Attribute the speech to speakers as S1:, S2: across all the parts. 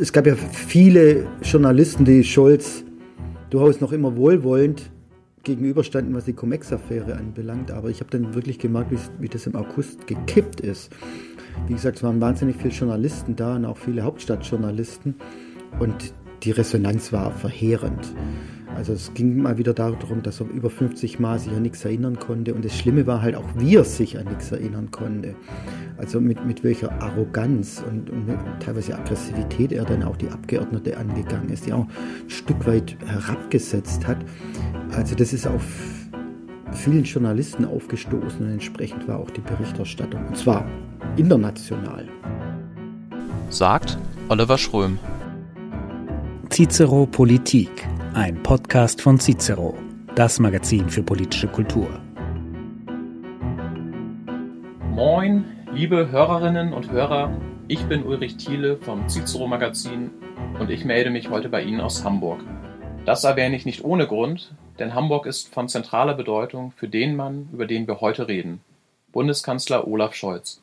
S1: es gab ja viele Journalisten, die Scholz durchaus noch immer wohlwollend gegenüberstanden, was die Cum-Ex-Affäre anbelangt. Aber ich habe dann wirklich gemerkt, wie das im August gekippt ist. Wie gesagt, es waren wahnsinnig viele Journalisten da und auch viele Hauptstadtjournalisten. Und die Resonanz war verheerend. Also es ging mal wieder darum, dass er über 50 Mal sich an nichts erinnern konnte. Und das Schlimme war halt auch, wie er sich an nichts erinnern konnte. Also mit, mit welcher Arroganz und, und teilweise Aggressivität er dann auch die Abgeordnete angegangen ist, die auch ein Stück weit herabgesetzt hat. Also das ist auf vielen Journalisten aufgestoßen und entsprechend war auch die Berichterstattung. Und zwar international.
S2: Sagt Oliver Schröm.
S3: Cicero Politik, ein Podcast von Cicero, das Magazin für politische Kultur.
S2: Moin, liebe Hörerinnen und Hörer, ich bin Ulrich Thiele vom Cicero Magazin und ich melde mich heute bei Ihnen aus Hamburg. Das erwähne ich nicht ohne Grund, denn Hamburg ist von zentraler Bedeutung für den Mann, über den wir heute reden, Bundeskanzler Olaf Scholz.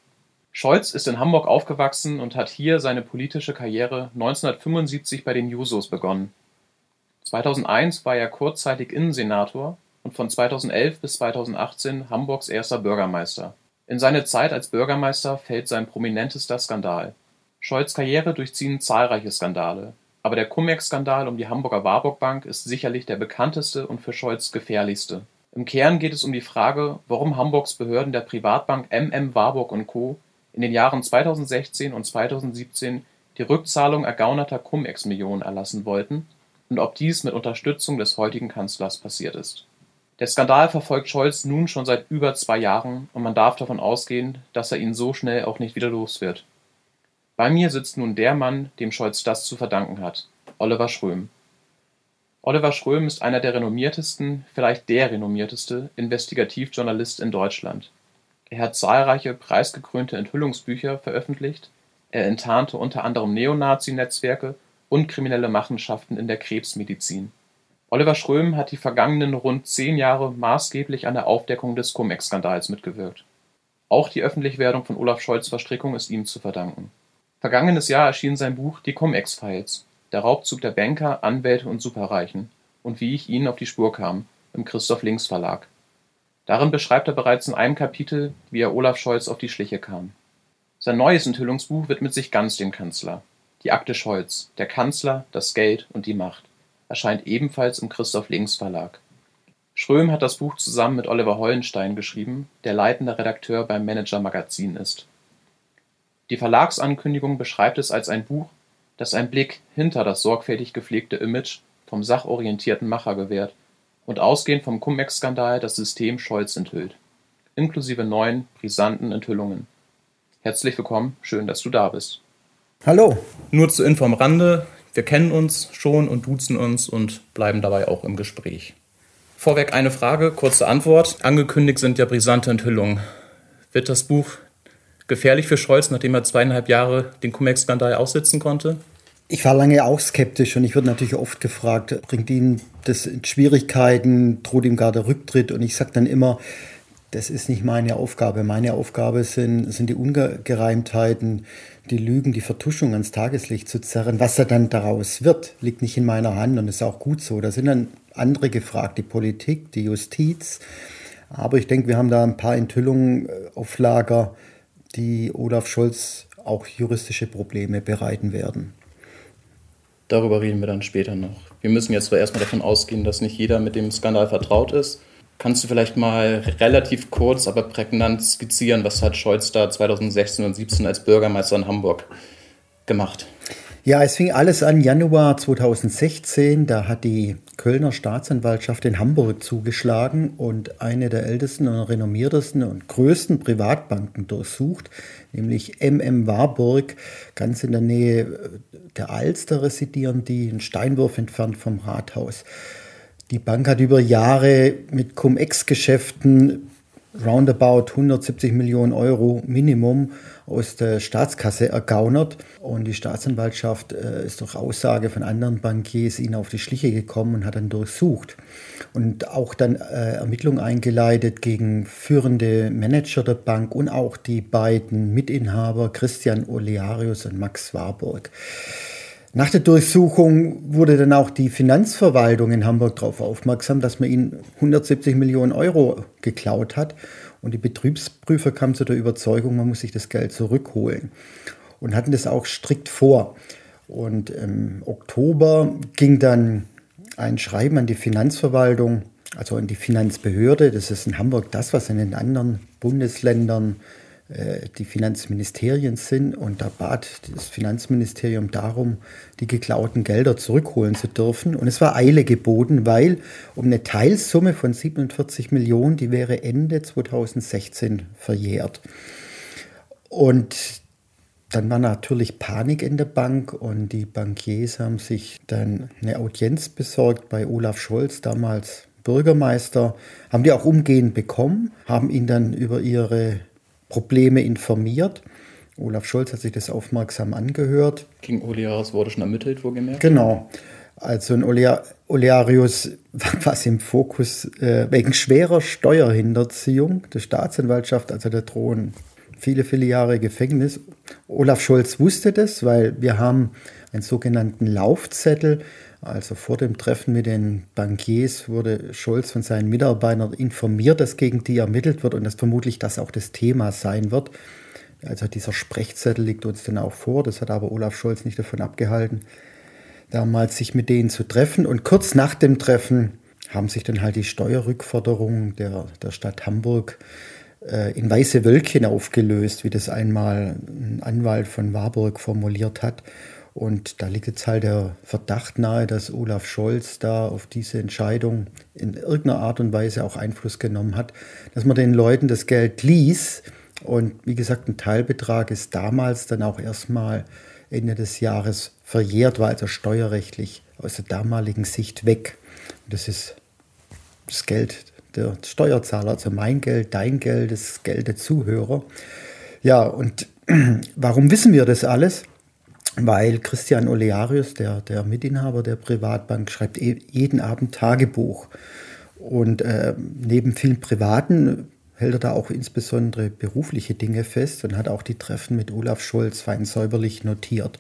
S2: Scholz ist in Hamburg aufgewachsen und hat hier seine politische Karriere 1975 bei den Jusos begonnen. 2001 war er kurzzeitig Innensenator und von 2011 bis 2018 Hamburgs erster Bürgermeister. In seine Zeit als Bürgermeister fällt sein prominentester Skandal. Scholz' Karriere durchziehen zahlreiche Skandale, aber der Cum-Ex-Skandal um die Hamburger Warburg Bank ist sicherlich der bekannteste und für Scholz gefährlichste. Im Kern geht es um die Frage, warum Hamburgs Behörden der Privatbank MM Warburg Co in den Jahren 2016 und 2017 die Rückzahlung ergaunerter Cum-Ex-Millionen erlassen wollten und ob dies mit Unterstützung des heutigen Kanzlers passiert ist. Der Skandal verfolgt Scholz nun schon seit über zwei Jahren und man darf davon ausgehen, dass er ihn so schnell auch nicht wieder los wird. Bei mir sitzt nun der Mann, dem Scholz das zu verdanken hat, Oliver Schröm. Oliver Schröm ist einer der renommiertesten, vielleicht der renommierteste Investigativjournalist in Deutschland. Er hat zahlreiche preisgekrönte Enthüllungsbücher veröffentlicht, er enttarnte unter anderem Neonazi-Netzwerke und kriminelle Machenschaften in der Krebsmedizin. Oliver Schröm hat die vergangenen rund zehn Jahre maßgeblich an der Aufdeckung des Cum-Ex-Skandals mitgewirkt. Auch die Öffentlichwerdung von Olaf Scholz' Verstrickung ist ihm zu verdanken. Vergangenes Jahr erschien sein Buch Die Cum-Ex-Files, der Raubzug der Banker, Anwälte und Superreichen und wie ich ihnen auf die Spur kam, im Christoph Links Verlag. Darin beschreibt er bereits in einem Kapitel, wie er Olaf Scholz auf die Schliche kam. Sein neues Enthüllungsbuch widmet sich ganz dem Kanzler. Die Akte Scholz, der Kanzler, das Geld und die Macht, erscheint ebenfalls im Christoph Links Verlag. Schröm hat das Buch zusammen mit Oliver Hollenstein geschrieben, der leitender Redakteur beim Manager Magazin ist. Die Verlagsankündigung beschreibt es als ein Buch, das einen Blick hinter das sorgfältig gepflegte Image vom sachorientierten Macher gewährt und ausgehend vom Cum-Ex-Skandal das System Scholz enthüllt, inklusive neuen, brisanten Enthüllungen. Herzlich willkommen, schön, dass du da bist.
S1: Hallo.
S2: Nur zur Info am Rande, wir kennen uns schon und duzen uns und bleiben dabei auch im Gespräch. Vorweg eine Frage, kurze Antwort. Angekündigt sind ja brisante Enthüllungen. Wird das Buch gefährlich für Scholz, nachdem er zweieinhalb Jahre den Cum-Ex-Skandal aussitzen konnte?
S1: Ich war lange auch skeptisch und ich wurde natürlich oft gefragt, bringt ihn das in Schwierigkeiten, droht ihm gar der Rücktritt? Und ich sage dann immer, das ist nicht meine Aufgabe. Meine Aufgabe sind, sind die Ungereimtheiten, die Lügen, die Vertuschung ans Tageslicht zu zerren. Was er dann daraus wird, liegt nicht in meiner Hand und ist auch gut so. Da sind dann andere gefragt, die Politik, die Justiz. Aber ich denke, wir haben da ein paar Enthüllungen äh, auf Lager, die Olaf Scholz auch juristische Probleme bereiten werden.
S2: Darüber reden wir dann später noch. Wir müssen jetzt zwar erstmal davon ausgehen, dass nicht jeder mit dem Skandal vertraut ist. Kannst du vielleicht mal relativ kurz, aber prägnant skizzieren, was hat Scholz da 2016 und 2017 als Bürgermeister in Hamburg gemacht?
S1: Ja, es fing alles an Januar 2016. Da hat die Kölner Staatsanwaltschaft in Hamburg zugeschlagen und eine der ältesten und renommiertesten und größten Privatbanken durchsucht, nämlich MM Warburg, ganz in der Nähe der Alster residieren die, einen Steinwurf entfernt vom Rathaus. Die Bank hat über Jahre mit Cum-Ex-Geschäften roundabout 170 Millionen Euro Minimum aus der Staatskasse ergaunert. Und die Staatsanwaltschaft äh, ist durch Aussage von anderen Bankiers ihnen auf die Schliche gekommen und hat dann durchsucht. Und auch dann äh, Ermittlungen eingeleitet gegen führende Manager der Bank und auch die beiden Mitinhaber Christian Olearius und Max Warburg. Nach der Durchsuchung wurde dann auch die Finanzverwaltung in Hamburg darauf aufmerksam, dass man ihnen 170 Millionen Euro geklaut hat. Und die Betriebsprüfer kamen zu der Überzeugung, man muss sich das Geld zurückholen. Und hatten das auch strikt vor. Und im Oktober ging dann ein Schreiben an die Finanzverwaltung, also an die Finanzbehörde. Das ist in Hamburg das, was in den anderen Bundesländern die Finanzministerien sind und da bat das Finanzministerium darum, die geklauten Gelder zurückholen zu dürfen. Und es war Eile geboten, weil um eine Teilsumme von 47 Millionen, die wäre Ende 2016 verjährt. Und dann war natürlich Panik in der Bank und die Bankiers haben sich dann eine Audienz besorgt bei Olaf Scholz, damals Bürgermeister, haben die auch umgehend bekommen, haben ihn dann über ihre Probleme informiert. Olaf Scholz hat sich das aufmerksam angehört.
S2: King Olearius wurde schon ermittelt, wo gemerkt?
S1: Genau. Also ein Olearius war quasi im Fokus äh, wegen schwerer Steuerhinterziehung der Staatsanwaltschaft, also der drohen viele, viele Jahre Gefängnis. Olaf Scholz wusste das, weil wir haben einen sogenannten Laufzettel also vor dem Treffen mit den Bankiers wurde Scholz von seinen Mitarbeitern informiert, dass gegen die ermittelt wird und dass vermutlich das auch das Thema sein wird. Also dieser Sprechzettel liegt uns dann auch vor. Das hat aber Olaf Scholz nicht davon abgehalten, damals sich mit denen zu treffen. Und kurz nach dem Treffen haben sich dann halt die Steuerrückforderungen der, der Stadt Hamburg äh, in weiße Wölkchen aufgelöst, wie das einmal ein Anwalt von Warburg formuliert hat. Und da liegt jetzt halt der Verdacht nahe, dass Olaf Scholz da auf diese Entscheidung in irgendeiner Art und Weise auch Einfluss genommen hat, dass man den Leuten das Geld ließ. Und wie gesagt, ein Teilbetrag ist damals dann auch erstmal Ende des Jahres verjährt, war also steuerrechtlich aus der damaligen Sicht weg. Und das ist das Geld der Steuerzahler, also mein Geld, dein Geld, das Geld der Zuhörer. Ja, und warum wissen wir das alles? Weil Christian Olearius, der, der Mitinhaber der Privatbank, schreibt e, jeden Abend Tagebuch. Und äh, neben vielen privaten hält er da auch insbesondere berufliche Dinge fest und hat auch die Treffen mit Olaf Scholz fein säuberlich notiert.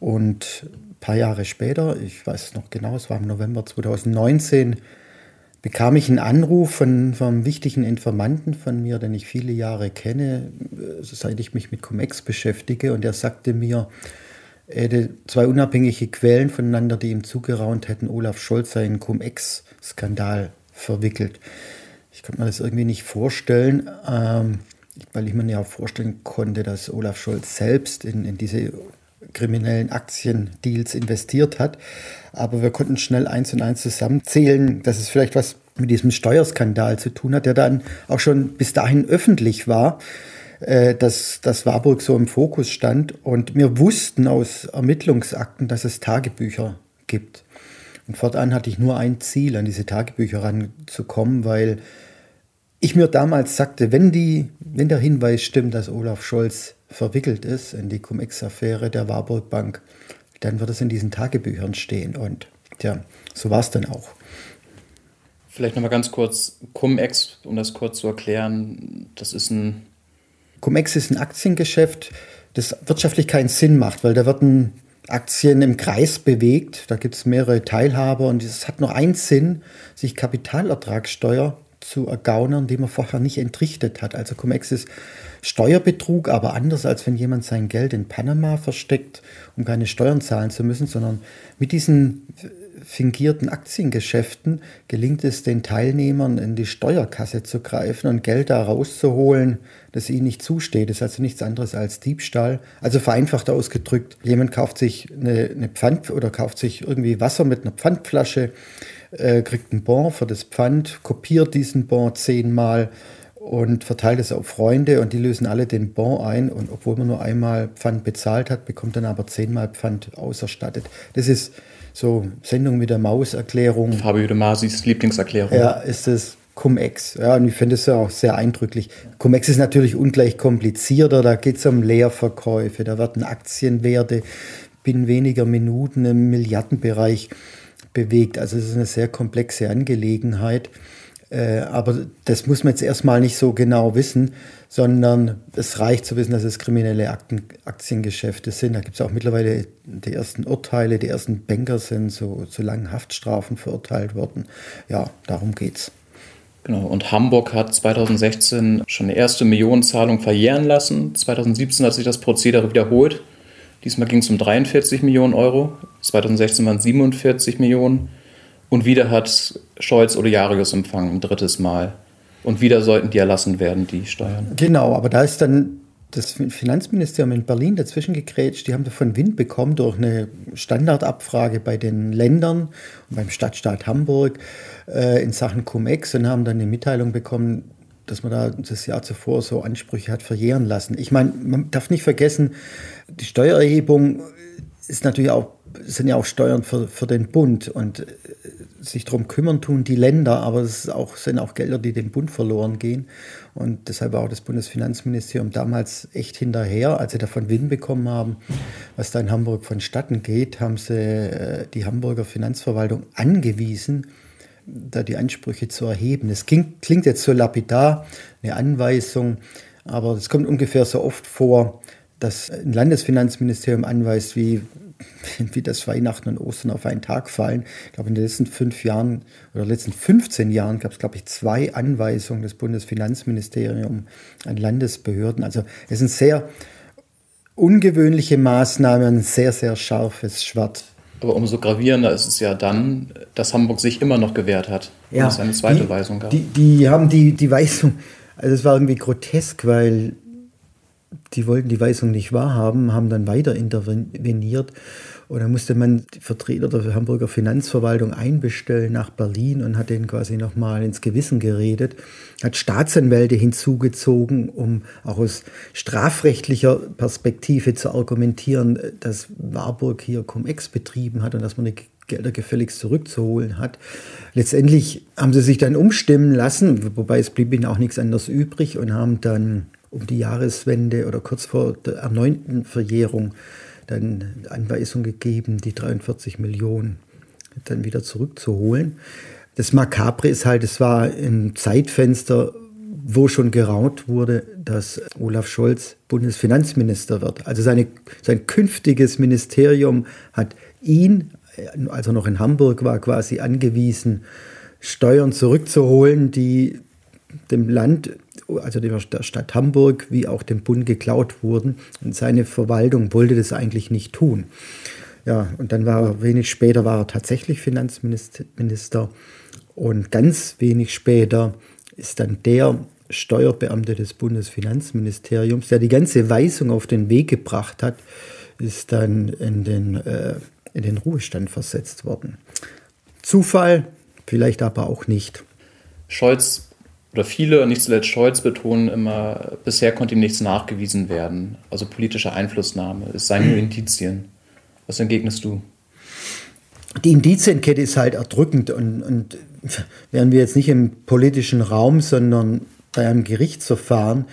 S1: Und ein paar Jahre später, ich weiß noch genau, es war im November 2019, bekam ich einen Anruf von, einem wichtigen Informanten von mir, den ich viele Jahre kenne, äh, seit ich mich mit Cum-Ex beschäftige. Und er sagte mir, er hätte zwei unabhängige Quellen voneinander, die ihm zugeraunt hätten, Olaf Scholz sei in Cum-Ex-Skandal verwickelt. Ich konnte mir das irgendwie nicht vorstellen, ähm, weil ich mir ja auch vorstellen konnte, dass Olaf Scholz selbst in, in diese kriminellen Aktiendeals investiert hat. Aber wir konnten schnell eins und eins zusammenzählen, dass es vielleicht was mit diesem Steuerskandal zu tun hat, der dann auch schon bis dahin öffentlich war, äh, dass, dass Warburg so im Fokus stand. Und wir wussten aus Ermittlungsakten, dass es Tagebücher gibt. Und fortan hatte ich nur ein Ziel, an diese Tagebücher ranzukommen, weil ich mir damals sagte, wenn, die, wenn der Hinweis stimmt, dass Olaf Scholz verwickelt ist in die Cum-Ex-Affäre der Warburg Bank, dann wird es in diesen Tagebüchern stehen. Und tja, so war es dann auch.
S2: Vielleicht nochmal ganz kurz, Cum-Ex, um das kurz zu erklären, das ist ein...
S1: Cum-Ex ist ein Aktiengeschäft, das wirtschaftlich keinen Sinn macht, weil da werden Aktien im Kreis bewegt, da gibt es mehrere Teilhaber und es hat nur einen Sinn, sich Kapitalertragssteuer zu ergaunern, die man vorher nicht entrichtet hat. Also Cum-Ex ist Steuerbetrug, aber anders als wenn jemand sein Geld in Panama versteckt, um keine Steuern zahlen zu müssen, sondern mit diesen fingierten Aktiengeschäften gelingt es den Teilnehmern in die Steuerkasse zu greifen und Geld da rauszuholen, das ihnen nicht zusteht. Das ist also nichts anderes als Diebstahl. Also vereinfacht ausgedrückt, jemand kauft sich eine, eine Pfand oder kauft sich irgendwie Wasser mit einer Pfandflasche, äh, kriegt einen Bon für das Pfand, kopiert diesen Bon zehnmal und verteilt es auf Freunde und die lösen alle den Bon ein und obwohl man nur einmal Pfand bezahlt hat, bekommt dann aber zehnmal Pfand auserstattet. Das ist so Sendung mit der Maus-Erklärung.
S2: Fabio de Masis Lieblingserklärung.
S1: Ja, ist es Cum-Ex. Ja, und ich finde es ja auch sehr eindrücklich. Cum-Ex ist natürlich ungleich komplizierter, da geht es um Leerverkäufe, da werden Aktienwerte binnen weniger Minuten im Milliardenbereich bewegt. Also es ist eine sehr komplexe Angelegenheit. Äh, aber das muss man jetzt erstmal nicht so genau wissen, sondern es reicht zu wissen, dass es kriminelle Akten, Aktiengeschäfte sind. Da gibt es auch mittlerweile die ersten Urteile, die ersten Banker sind zu, zu langen Haftstrafen verurteilt worden. Ja, darum geht's.
S2: Genau, und Hamburg hat 2016 schon eine erste Millionenzahlung verjähren lassen. 2017 hat sich das Prozedere wiederholt. Diesmal ging es um 43 Millionen Euro. 2016 waren es 47 Millionen. Und wieder hat Scholz Olearius empfangen, ein drittes Mal. Und wieder sollten die erlassen werden, die Steuern.
S1: Genau, aber da ist dann das Finanzministerium in Berlin dazwischen gegrätscht. Die haben davon Wind bekommen durch eine Standardabfrage bei den Ländern und beim Stadtstaat Hamburg äh, in Sachen Cum-Ex und haben dann eine Mitteilung bekommen, dass man da das Jahr zuvor so Ansprüche hat verjähren lassen. Ich meine, man darf nicht vergessen, die Steuererhebung ist natürlich auch sind ja auch Steuern für, für den Bund und äh, sich darum kümmern tun die Länder, aber es auch, sind auch Gelder, die dem Bund verloren gehen. Und deshalb war auch das Bundesfinanzministerium damals echt hinterher, als sie davon Wind bekommen haben, was da in Hamburg vonstatten geht, haben sie äh, die Hamburger Finanzverwaltung angewiesen, da die Ansprüche zu erheben. Das klingt, klingt jetzt so lapidar, eine Anweisung, aber es kommt ungefähr so oft vor, dass ein Landesfinanzministerium anweist, wie wie das Weihnachten und Ostern auf einen Tag fallen. Ich glaube, in den letzten fünf Jahren oder letzten 15 Jahren gab es, glaube ich, zwei Anweisungen des Bundesfinanzministeriums an Landesbehörden. Also es sind sehr ungewöhnliche Maßnahmen, ein sehr, sehr scharfes Schwert.
S2: Aber umso gravierender ist es ja dann, dass Hamburg sich immer noch gewehrt hat. Ja, es eine zweite
S1: die,
S2: Weisung gab.
S1: Die, die haben die, die Weisung, also es war irgendwie grotesk, weil die wollten die Weisung nicht wahrhaben, haben dann weiter interveniert. Und dann musste man die Vertreter der Hamburger Finanzverwaltung einbestellen nach Berlin und hat denen quasi nochmal ins Gewissen geredet, hat Staatsanwälte hinzugezogen, um auch aus strafrechtlicher Perspektive zu argumentieren, dass Warburg hier Cum-Ex betrieben hat und dass man die Gelder gefälligst zurückzuholen hat. Letztendlich haben sie sich dann umstimmen lassen, wobei es blieb ihnen auch nichts anderes übrig und haben dann um die Jahreswende oder kurz vor der erneuten Verjährung dann Anweisung gegeben, die 43 Millionen dann wieder zurückzuholen. Das Makabre ist halt, es war ein Zeitfenster, wo schon geraut wurde, dass Olaf Scholz Bundesfinanzminister wird. Also seine, sein künftiges Ministerium hat ihn, als er noch in Hamburg war, quasi angewiesen, Steuern zurückzuholen, die dem Land, also der Stadt Hamburg, wie auch dem Bund geklaut wurden. Und seine Verwaltung wollte das eigentlich nicht tun. Ja, und dann war er, wenig später war er tatsächlich Finanzminister. Und ganz wenig später ist dann der Steuerbeamte des Bundesfinanzministeriums, der die ganze Weisung auf den Weg gebracht hat, ist dann in den, äh, in den Ruhestand versetzt worden. Zufall, vielleicht aber auch nicht.
S2: Scholz oder viele, nicht zuletzt Scholz, betonen immer, bisher konnte ihm nichts nachgewiesen werden. Also politische Einflussnahme. Es seien nur Indizien. Was entgegnest du?
S1: Die Indizienkette ist halt erdrückend und, und wären wir jetzt nicht im politischen Raum, sondern bei einem Gerichtsverfahren,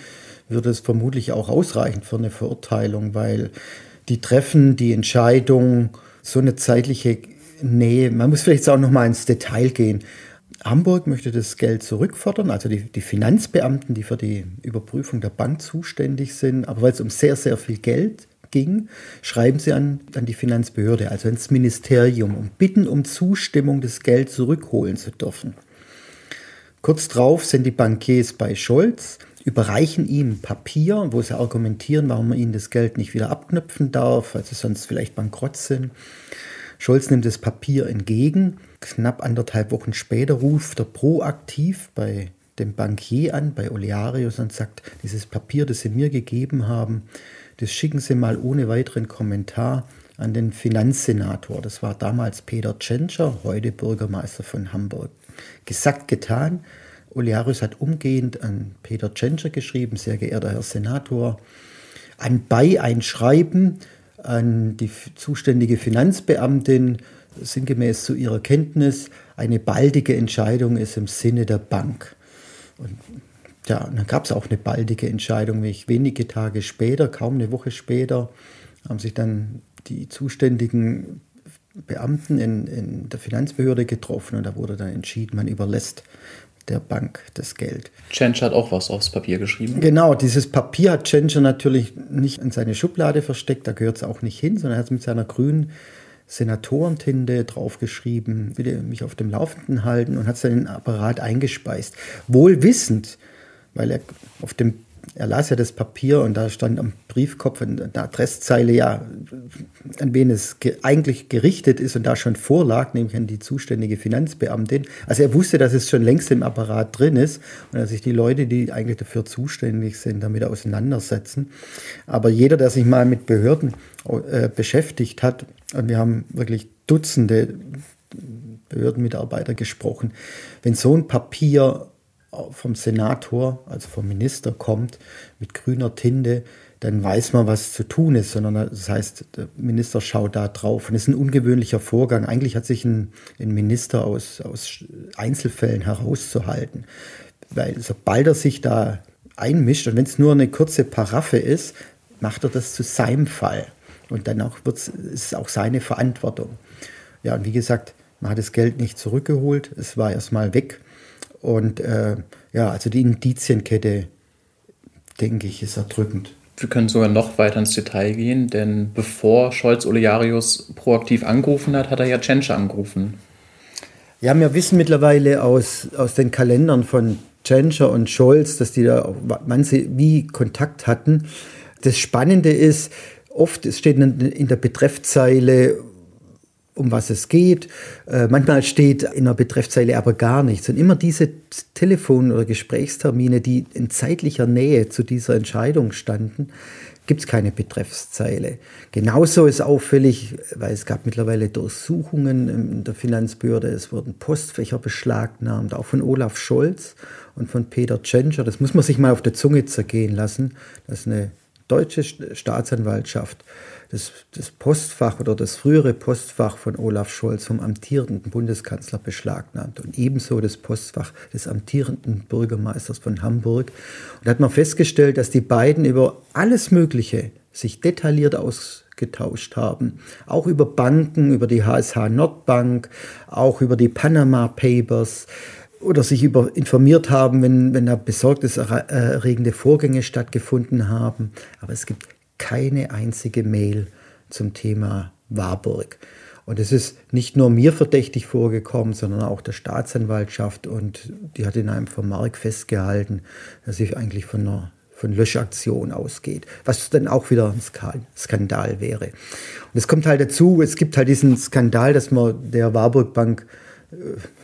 S1: würde es vermutlich auch ausreichen für eine Verurteilung, weil die treffen die Entscheidung so eine zeitliche Nähe. Man muss vielleicht auch noch mal ins Detail gehen. Hamburg möchte das Geld zurückfordern, also die, die, Finanzbeamten, die für die Überprüfung der Bank zuständig sind. Aber weil es um sehr, sehr viel Geld ging, schreiben sie an, an die Finanzbehörde, also ins Ministerium, und bitten um Zustimmung, das Geld zurückholen zu dürfen. Kurz darauf sind die Bankiers bei Scholz, überreichen ihm Papier, wo sie argumentieren, warum man ihnen das Geld nicht wieder abknüpfen darf, also sonst vielleicht bankrott sind. Scholz nimmt das Papier entgegen Knapp anderthalb Wochen später ruft er proaktiv bei dem Bankier an, bei Olearius, und sagt, dieses Papier, das Sie mir gegeben haben, das schicken Sie mal ohne weiteren Kommentar an den Finanzsenator. Das war damals Peter Tschentscher, heute Bürgermeister von Hamburg. Gesagt, getan. Olearius hat umgehend an Peter Tschentscher geschrieben, sehr geehrter Herr Senator, anbei ein Schreiben an die zuständige Finanzbeamtin sinngemäß zu ihrer Kenntnis, eine baldige Entscheidung ist im Sinne der Bank. Und ja, dann gab es auch eine baldige Entscheidung. Wenige Tage später, kaum eine Woche später, haben sich dann die zuständigen Beamten in, in der Finanzbehörde getroffen und da wurde dann entschieden, man überlässt der Bank das Geld.
S2: Tschentscher hat auch was aufs Papier geschrieben.
S1: Genau, dieses Papier hat Tschentscher natürlich nicht in seine Schublade versteckt, da gehört es auch nicht hin, sondern er hat es mit seiner grünen Senatorentinte draufgeschrieben, will mich auf dem Laufenden halten und hat seinen Apparat eingespeist. Wohl wissend, weil er auf dem er las ja das Papier und da stand am Briefkopf in der Adresszeile ja, an wen es ge eigentlich gerichtet ist und da schon vorlag, nämlich an die zuständige Finanzbeamtin. Also er wusste, dass es schon längst im Apparat drin ist und dass sich die Leute, die eigentlich dafür zuständig sind, damit auseinandersetzen. Aber jeder, der sich mal mit Behörden äh, beschäftigt hat, und wir haben wirklich Dutzende Behördenmitarbeiter gesprochen, wenn so ein Papier vom Senator, also vom Minister kommt, mit grüner Tinte, dann weiß man, was zu tun ist, sondern das heißt, der Minister schaut da drauf. Und es ist ein ungewöhnlicher Vorgang. Eigentlich hat sich ein, ein Minister aus, aus Einzelfällen herauszuhalten, weil sobald er sich da einmischt und wenn es nur eine kurze Paraffe ist, macht er das zu seinem Fall. Und dann wird's, ist es auch seine Verantwortung. Ja, und wie gesagt, man hat das Geld nicht zurückgeholt, es war erstmal weg. Und äh, ja, also die Indizienkette, denke ich, ist erdrückend.
S2: Wir können sogar noch weiter ins Detail gehen, denn bevor Scholz Olearius proaktiv angerufen hat, hat er ja Tschentscher angerufen.
S1: Ja, wir wissen mittlerweile aus, aus den Kalendern von Tschentscher und Scholz, dass die da wann sie wie Kontakt hatten. Das Spannende ist, oft steht in der Betreffzeile um was es geht. Äh, manchmal steht in der Betreffzeile aber gar nichts. Und immer diese Telefon- oder Gesprächstermine, die in zeitlicher Nähe zu dieser Entscheidung standen, gibt es keine Betreffszeile. Genauso ist auffällig, weil es gab mittlerweile Durchsuchungen in der Finanzbehörde, es wurden Postfächer beschlagnahmt, auch von Olaf Scholz und von Peter Tschentscher. Das muss man sich mal auf der Zunge zergehen lassen. Das ist eine deutsche Staatsanwaltschaft das, das Postfach oder das frühere Postfach von Olaf Scholz vom amtierenden Bundeskanzler beschlagnahmt und ebenso das Postfach des amtierenden Bürgermeisters von Hamburg. Und da hat man festgestellt, dass die beiden über alles Mögliche sich detailliert ausgetauscht haben. Auch über Banken, über die HSH Nordbank, auch über die Panama Papers oder sich über informiert haben, wenn, wenn da besorgniserregende Vorgänge stattgefunden haben. Aber es gibt keine einzige Mail zum Thema Warburg. Und es ist nicht nur mir verdächtig vorgekommen, sondern auch der Staatsanwaltschaft. Und die hat in einem Vermerk festgehalten, dass sie eigentlich von einer von Löschaktion ausgeht, was dann auch wieder ein Skandal wäre. Und es kommt halt dazu, es gibt halt diesen Skandal, dass man der Warburg Bank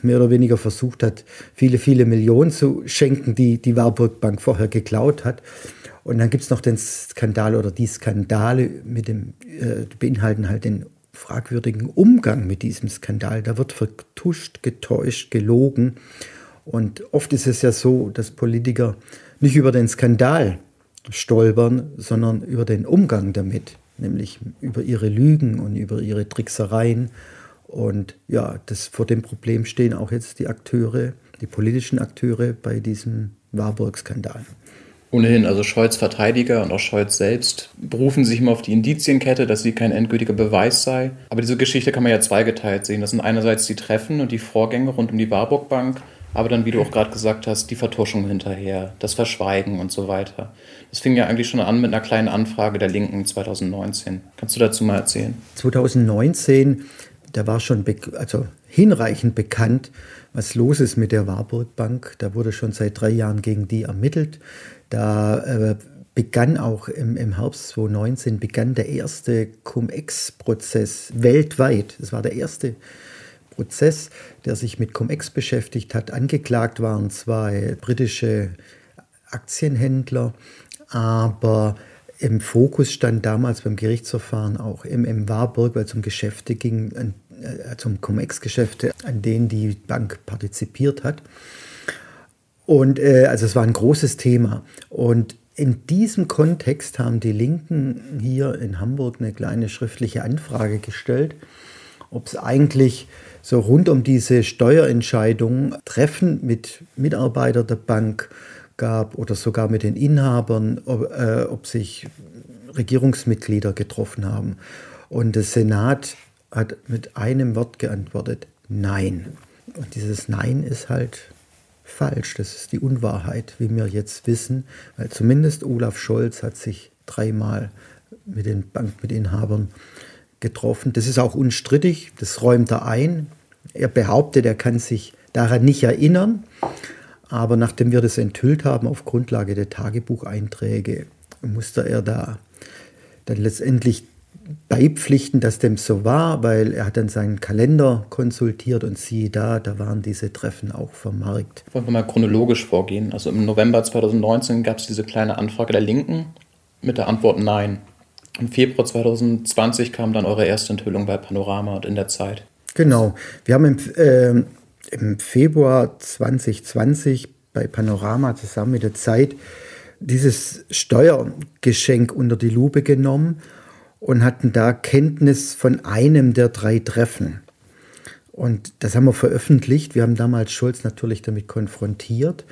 S1: mehr oder weniger versucht hat, viele, viele Millionen zu schenken, die die Warburg Bank vorher geklaut hat. Und dann gibt es noch den Skandal oder die Skandale mit dem, äh, beinhalten halt den fragwürdigen Umgang mit diesem Skandal. Da wird vertuscht, getäuscht, gelogen. Und oft ist es ja so, dass Politiker nicht über den Skandal stolpern, sondern über den Umgang damit, nämlich über ihre Lügen und über ihre Tricksereien. Und ja, das, vor dem Problem stehen auch jetzt die Akteure, die politischen Akteure bei diesem Warburg-Skandal.
S2: Ohnehin, also Scholz Verteidiger und auch Scholz selbst berufen sich immer auf die Indizienkette, dass sie kein endgültiger Beweis sei. Aber diese Geschichte kann man ja zweigeteilt sehen. Das sind einerseits die Treffen und die Vorgänge rund um die Warburg Bank, aber dann, wie du auch gerade gesagt hast, die Vertuschung hinterher, das Verschweigen und so weiter. Das fing ja eigentlich schon an mit einer kleinen Anfrage der Linken 2019. Kannst du dazu mal erzählen?
S1: 2019, da war schon also hinreichend bekannt, was los ist mit der Warburg Bank. Da wurde schon seit drei Jahren gegen die ermittelt. Da äh, begann auch im, im Herbst 2019 begann der erste Cum-Ex-Prozess weltweit. Das war der erste Prozess, der sich mit Cum-Ex beschäftigt hat. Angeklagt waren zwei britische Aktienhändler, aber im Fokus stand damals beim Gerichtsverfahren auch MM Warburg, weil es um Geschäfte ging, an, äh, zum Cum-Ex-Geschäfte, an denen die Bank partizipiert hat. Und äh, also es war ein großes Thema. Und in diesem Kontext haben die Linken hier in Hamburg eine kleine schriftliche Anfrage gestellt, ob es eigentlich so rund um diese Steuerentscheidung Treffen mit Mitarbeitern der Bank gab oder sogar mit den Inhabern, ob, äh, ob sich Regierungsmitglieder getroffen haben. Und der Senat hat mit einem Wort geantwortet, nein. Und dieses Nein ist halt falsch. Das ist die Unwahrheit, wie wir jetzt wissen, weil zumindest Olaf Scholz hat sich dreimal mit den Bankmitinhabern getroffen. Das ist auch unstrittig, das räumt er ein. Er behauptet, er kann sich daran nicht erinnern, aber nachdem wir das enthüllt haben auf Grundlage der Tagebucheinträge, musste er da dann letztendlich beipflichten, dass dem so war, weil er hat dann seinen Kalender konsultiert und siehe da, da waren diese Treffen auch vermarkt.
S2: Wollen wir mal chronologisch vorgehen. Also im November 2019 gab es diese kleine Anfrage der Linken mit der Antwort Nein. Im Februar 2020 kam dann eure erste Enthüllung bei Panorama und in der Zeit.
S1: Genau. Wir haben im, äh, im Februar 2020 bei Panorama zusammen mit der Zeit dieses Steuergeschenk unter die Lupe genommen und hatten da Kenntnis von einem der drei Treffen. Und das haben wir veröffentlicht. Wir haben damals Scholz natürlich damit konfrontiert.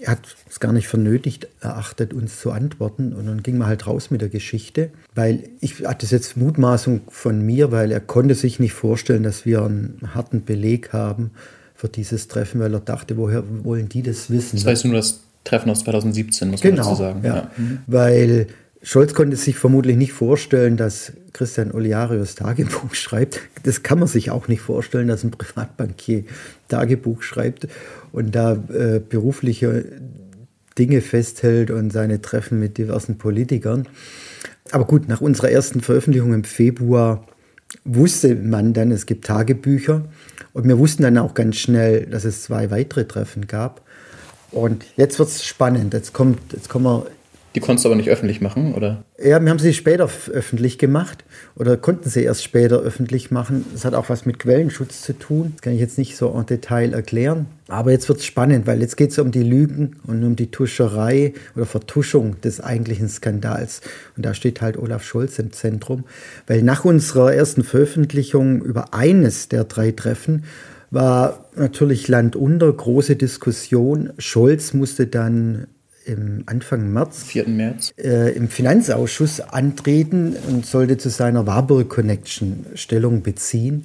S1: Er hat es gar nicht für nötig erachtet, uns zu antworten. Und dann ging man halt raus mit der Geschichte, weil ich hatte es jetzt Mutmaßung von mir, weil er konnte sich nicht vorstellen, dass wir einen harten Beleg haben für dieses Treffen, weil er dachte, woher wollen die das wissen?
S2: Das heißt nur das Treffen aus 2017, muss
S1: genau,
S2: man dazu sagen.
S1: Ja, ja. Weil Scholz konnte sich vermutlich nicht vorstellen, dass Christian Oliarius Tagebuch schreibt. Das kann man sich auch nicht vorstellen, dass ein Privatbankier Tagebuch schreibt und da äh, berufliche Dinge festhält und seine Treffen mit diversen Politikern. Aber gut, nach unserer ersten Veröffentlichung im Februar wusste man dann, es gibt Tagebücher. Und wir wussten dann auch ganz schnell, dass es zwei weitere Treffen gab. Und jetzt wird es spannend. Jetzt, kommt, jetzt kommen wir
S2: die konntest du aber nicht öffentlich machen, oder?
S1: Ja, wir haben sie später öffentlich gemacht oder konnten sie erst später öffentlich machen. Das hat auch was mit Quellenschutz zu tun. Das kann ich jetzt nicht so en Detail erklären. Aber jetzt wird es spannend, weil jetzt geht es um die Lügen und um die Tuscherei oder Vertuschung des eigentlichen Skandals. Und da steht halt Olaf Scholz im Zentrum. Weil nach unserer ersten Veröffentlichung über eines der drei Treffen war natürlich Land unter, große Diskussion. Scholz musste dann im Anfang März,
S2: 4. März.
S1: Äh, im Finanzausschuss antreten und sollte zu seiner Warburg Connection Stellung beziehen.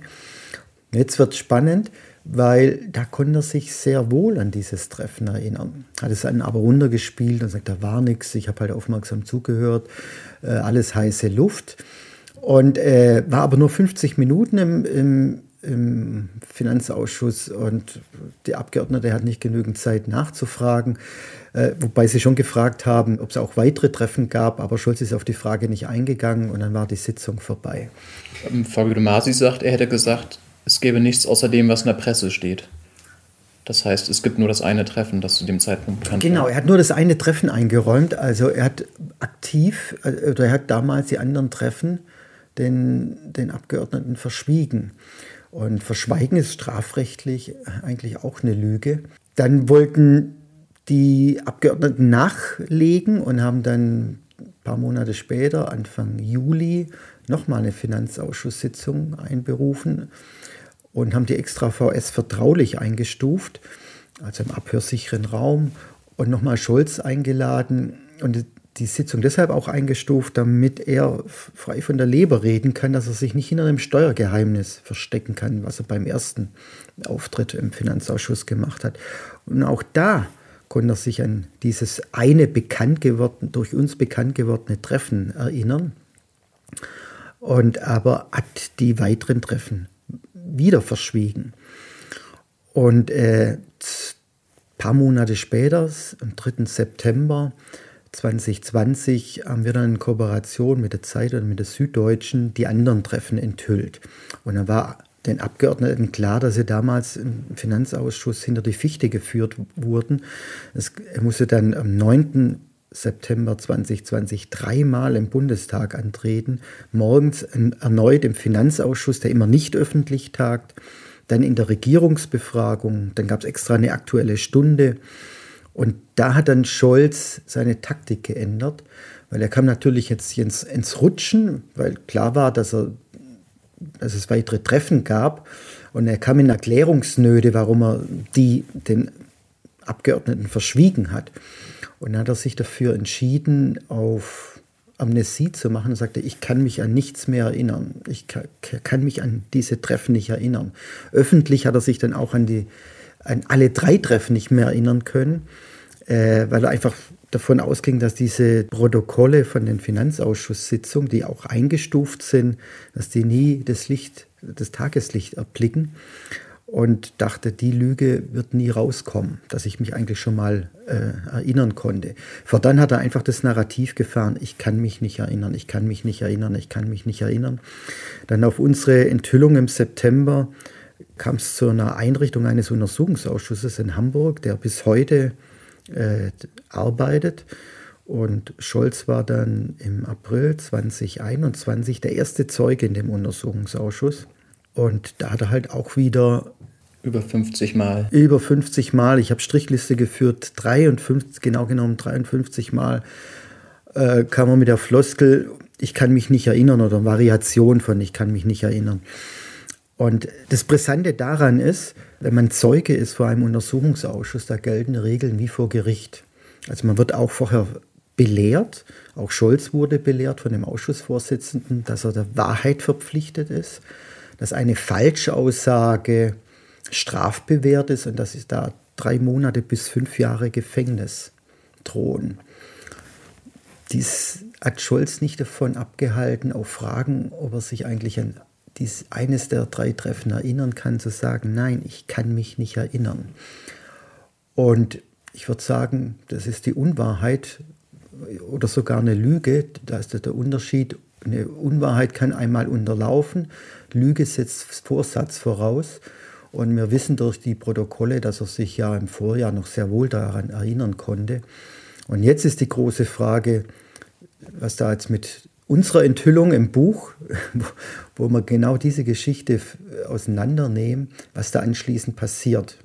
S1: Jetzt wird spannend, weil da konnte er sich sehr wohl an dieses Treffen erinnern. Hat es dann aber runtergespielt und sagt, da war nichts, ich habe halt aufmerksam zugehört, äh, alles heiße Luft. Und äh, war aber nur 50 Minuten im, im, im Finanzausschuss und die Abgeordnete hat nicht genügend Zeit nachzufragen. Äh, wobei sie schon gefragt haben, ob es auch weitere Treffen gab, aber Scholz ist auf die Frage nicht eingegangen und dann war die Sitzung vorbei.
S2: Ähm, Fabio De Masi sagt, er hätte gesagt, es gäbe nichts außer dem, was in der Presse steht. Das heißt, es gibt nur das eine Treffen, das zu dem Zeitpunkt bekannt
S1: genau, war. Er hat nur das eine Treffen eingeräumt. Also er hat aktiv, äh, oder er hat damals die anderen Treffen den, den Abgeordneten verschwiegen. Und Verschweigen ist strafrechtlich eigentlich auch eine Lüge. Dann wollten die Abgeordneten nachlegen und haben dann ein paar Monate später, Anfang Juli, nochmal eine Finanzausschusssitzung einberufen und haben die extra VS vertraulich eingestuft, also im abhörsicheren Raum, und nochmal Scholz eingeladen und die Sitzung deshalb auch eingestuft, damit er frei von der Leber reden kann, dass er sich nicht hinter einem Steuergeheimnis verstecken kann, was er beim ersten Auftritt im Finanzausschuss gemacht hat. Und auch da konnte er sich an dieses eine bekannt geworden, durch uns bekannt gewordene Treffen erinnern. Und aber hat die weiteren Treffen wieder verschwiegen. Und äh, ein paar Monate später, am 3. September 2020, haben wir dann in Kooperation mit der Zeit und mit der Süddeutschen die anderen Treffen enthüllt. Und dann war den Abgeordneten klar, dass sie damals im Finanzausschuss hinter die Fichte geführt wurden. Es, musste dann am 9. September 2020 dreimal im Bundestag antreten, morgens erneut im Finanzausschuss, der immer nicht öffentlich tagt, dann in der Regierungsbefragung, dann gab es extra eine aktuelle Stunde und da hat dann Scholz seine Taktik geändert, weil er kam natürlich jetzt ins, ins Rutschen, weil klar war, dass er dass es weitere Treffen gab. Und er kam in Erklärungsnöte, warum er die den Abgeordneten verschwiegen hat. Und dann hat er sich dafür entschieden, auf Amnesie zu machen und sagte, ich kann mich an nichts mehr erinnern. Ich kann, mich an diese Treffen nicht erinnern. Öffentlich hat er sich dann auch an die an alle drei Treffen nicht mehr erinnern können, äh, weil er einfach davon ausging, dass diese Protokolle von den Finanzausschusssitzungen, die auch eingestuft sind, dass die nie das Licht, das Tageslicht erblicken und dachte, die Lüge wird nie rauskommen, dass ich mich eigentlich schon mal äh, erinnern konnte. Fortan hat er einfach das Narrativ gefahren, ich kann mich nicht erinnern, ich kann mich nicht erinnern, ich kann mich nicht erinnern. Dann auf unsere Enthüllung im September kam es zu einer Einrichtung eines Untersuchungsausschusses in Hamburg, der bis heute äh, arbeitet. Und Scholz war dann im April 2021 der erste Zeuge in dem Untersuchungsausschuss. Und da hat er halt auch wieder
S2: über 50 Mal.
S1: Über 50 Mal. Ich habe Strichliste geführt, 53, genau genommen 53 Mal äh, kam er mit der Floskel, ich kann mich nicht erinnern oder Variation von ich kann mich nicht erinnern. Und das Brisante daran ist, wenn man Zeuge ist vor einem Untersuchungsausschuss, da gelten Regeln wie vor Gericht. Also man wird auch vorher belehrt, auch Scholz wurde belehrt von dem Ausschussvorsitzenden, dass er der Wahrheit verpflichtet ist, dass eine Falschaussage strafbewehrt ist und dass es da drei Monate bis fünf Jahre Gefängnis drohen. Dies hat Scholz nicht davon abgehalten, auf Fragen, ob er sich eigentlich an dies, eines der drei Treffen erinnern kann, zu sagen, nein, ich kann mich nicht erinnern. Und ich würde sagen, das ist die Unwahrheit oder sogar eine Lüge. Da ist der Unterschied. Eine Unwahrheit kann einmal unterlaufen, Lüge setzt Vorsatz voraus. Und wir wissen durch die Protokolle, dass er sich ja im Vorjahr noch sehr wohl daran erinnern konnte. Und jetzt ist die große Frage, was da jetzt mit unserer Enthüllung im Buch, wo wir genau diese Geschichte auseinandernehmen, was da anschließend passiert.